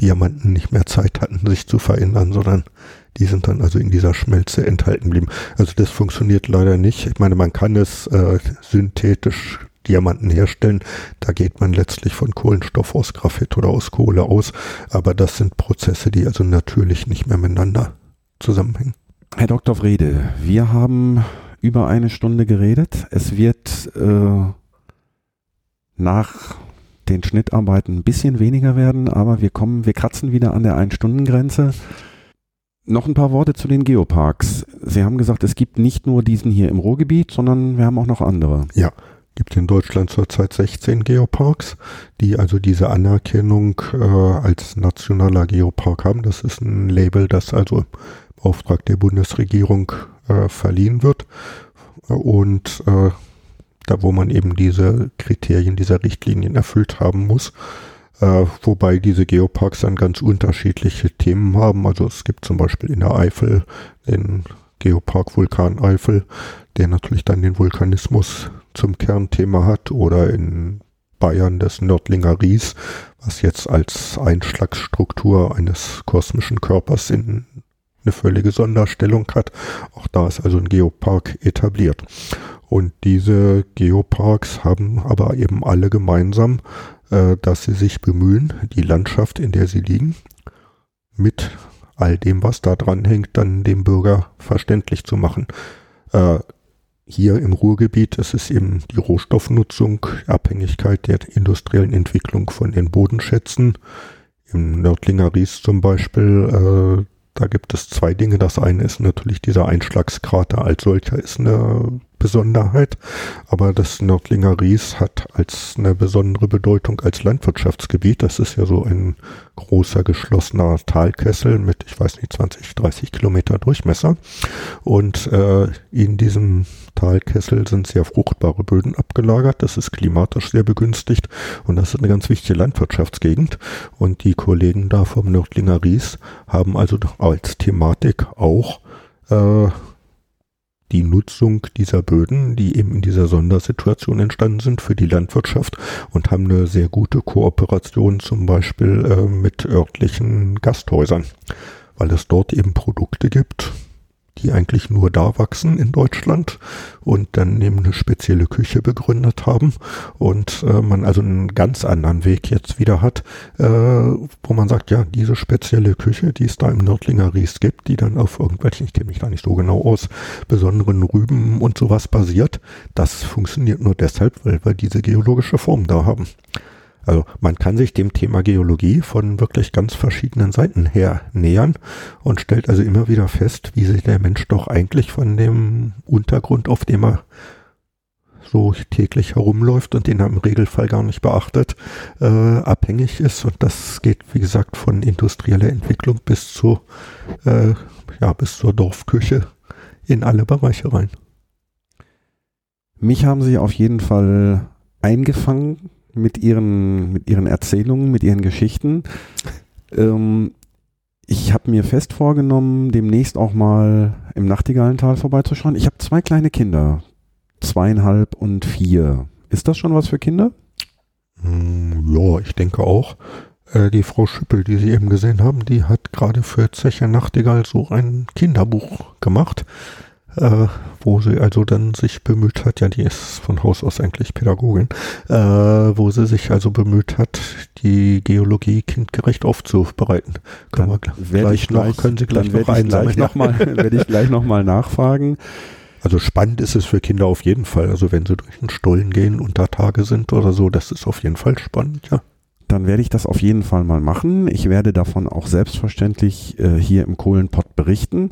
Diamanten nicht mehr Zeit hatten, sich zu verändern, sondern die sind dann also in dieser Schmelze enthalten geblieben. Also das funktioniert leider nicht. Ich meine, man kann es äh, synthetisch Diamanten herstellen. Da geht man letztlich von Kohlenstoff aus Graphit oder aus Kohle aus. Aber das sind Prozesse, die also natürlich nicht mehr miteinander zusammenhängen. Herr Dr. Wrede, wir haben über eine Stunde geredet. Es wird äh, nach den Schnittarbeiten ein bisschen weniger werden, aber wir kommen, wir kratzen wieder an der Ein-Stunden-Grenze. Noch ein paar Worte zu den Geoparks. Sie haben gesagt, es gibt nicht nur diesen hier im Ruhrgebiet, sondern wir haben auch noch andere. Ja, gibt in Deutschland zurzeit 16 Geoparks, die also diese Anerkennung äh, als nationaler Geopark haben. Das ist ein Label, das also im Auftrag der Bundesregierung äh, verliehen wird. Und äh, da wo man eben diese Kriterien dieser Richtlinien erfüllt haben muss. Äh, wobei diese Geoparks dann ganz unterschiedliche Themen haben. Also es gibt zum Beispiel in der Eifel den Geopark Vulkan Eifel, der natürlich dann den Vulkanismus zum Kernthema hat, oder in Bayern das Nördlinger Ries, was jetzt als Einschlagsstruktur eines kosmischen Körpers in eine völlige Sonderstellung hat. Auch da ist also ein Geopark etabliert. Und diese Geoparks haben aber eben alle gemeinsam, äh, dass sie sich bemühen, die Landschaft, in der sie liegen, mit all dem, was da dran hängt, dann dem Bürger verständlich zu machen. Äh, hier im Ruhrgebiet ist es eben die Rohstoffnutzung, Abhängigkeit der industriellen Entwicklung von den Bodenschätzen. Im Nördlinger Ries zum Beispiel, äh, da gibt es zwei Dinge. Das eine ist natürlich dieser Einschlagskrater als solcher ist eine Besonderheit, aber das Nördlinger Ries hat als eine besondere Bedeutung als Landwirtschaftsgebiet. Das ist ja so ein großer geschlossener Talkessel mit, ich weiß nicht, 20, 30 Kilometer Durchmesser. Und äh, in diesem Talkessel sind sehr fruchtbare Böden abgelagert. Das ist klimatisch sehr begünstigt und das ist eine ganz wichtige Landwirtschaftsgegend. Und die Kollegen da vom Nördlinger Ries haben also als Thematik auch äh, die Nutzung dieser Böden, die eben in dieser Sondersituation entstanden sind für die Landwirtschaft und haben eine sehr gute Kooperation zum Beispiel äh, mit örtlichen Gasthäusern, weil es dort eben Produkte gibt, die eigentlich nur da wachsen in Deutschland und dann eben eine spezielle Küche begründet haben und äh, man also einen ganz anderen Weg jetzt wieder hat, äh, wo man sagt, ja, diese spezielle Küche, die es da im Nördlinger Ries gibt, die dann auf irgendwelchen, ich kenne mich da nicht so genau aus, besonderen Rüben und sowas basiert, das funktioniert nur deshalb, weil wir diese geologische Form da haben. Also man kann sich dem Thema Geologie von wirklich ganz verschiedenen Seiten her nähern und stellt also immer wieder fest, wie sich der Mensch doch eigentlich von dem Untergrund, auf dem er so täglich herumläuft und den er im Regelfall gar nicht beachtet, äh, abhängig ist. Und das geht, wie gesagt, von industrieller Entwicklung bis zu, äh, ja, bis zur Dorfküche in alle Bereiche rein. Mich haben Sie auf jeden Fall eingefangen mit ihren, mit ihren Erzählungen, mit ihren Geschichten. Ähm, ich habe mir fest vorgenommen, demnächst auch mal im Nachtigallental vorbeizuschauen. Ich habe zwei kleine Kinder, zweieinhalb und vier. Ist das schon was für Kinder? Hm, ja, ich denke auch. Äh, die Frau Schüppel, die Sie eben gesehen haben, die hat gerade für Zeche Nachtigall so ein Kinderbuch gemacht äh, wo sie also dann sich bemüht hat, ja, die ist von Haus aus eigentlich Pädagogin, äh, wo sie sich also bemüht hat, die Geologie kindgerecht aufzubereiten. Können dann wir gleich noch, gleich, können Sie gleich noch einsammeln. Mal, werde ich gleich nochmal nachfragen. Also spannend ist es für Kinder auf jeden Fall. Also wenn sie durch den Stollen gehen da Tage sind oder so, das ist auf jeden Fall spannend, ja dann werde ich das auf jeden Fall mal machen. Ich werde davon auch selbstverständlich äh, hier im Kohlenpott berichten.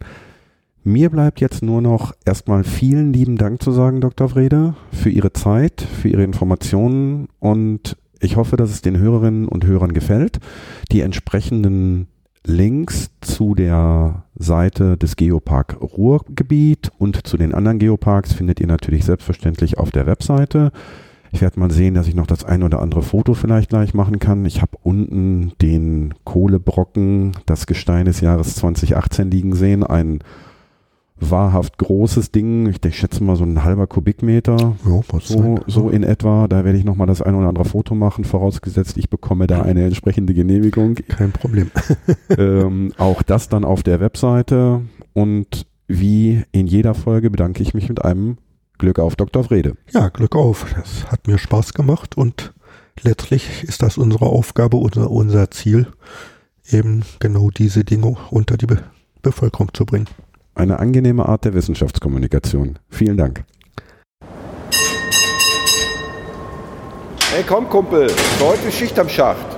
Mir bleibt jetzt nur noch erstmal vielen lieben Dank zu sagen, Dr. Wrede, für Ihre Zeit, für Ihre Informationen und ich hoffe, dass es den Hörerinnen und Hörern gefällt. Die entsprechenden Links zu der Seite des Geopark Ruhrgebiet und zu den anderen Geoparks findet ihr natürlich selbstverständlich auf der Webseite. Ich werde mal sehen, dass ich noch das ein oder andere Foto vielleicht gleich machen kann. Ich habe unten den Kohlebrocken, das Gestein des Jahres 2018 liegen sehen, ein wahrhaft großes Ding. Ich, ich schätze mal so ein halber Kubikmeter. Ja, so, so in etwa. Da werde ich nochmal das ein oder andere Foto machen, vorausgesetzt, ich bekomme da eine entsprechende Genehmigung. Kein Problem. ähm, auch das dann auf der Webseite. Und wie in jeder Folge bedanke ich mich mit einem Glück auf Dr. Frede. Ja, Glück auf. Das hat mir Spaß gemacht und letztlich ist das unsere Aufgabe, unser, unser Ziel, eben genau diese Dinge unter die Be Bevölkerung zu bringen. Eine angenehme Art der Wissenschaftskommunikation. Vielen Dank. Hey, komm, Kumpel, heute Schicht am Schacht.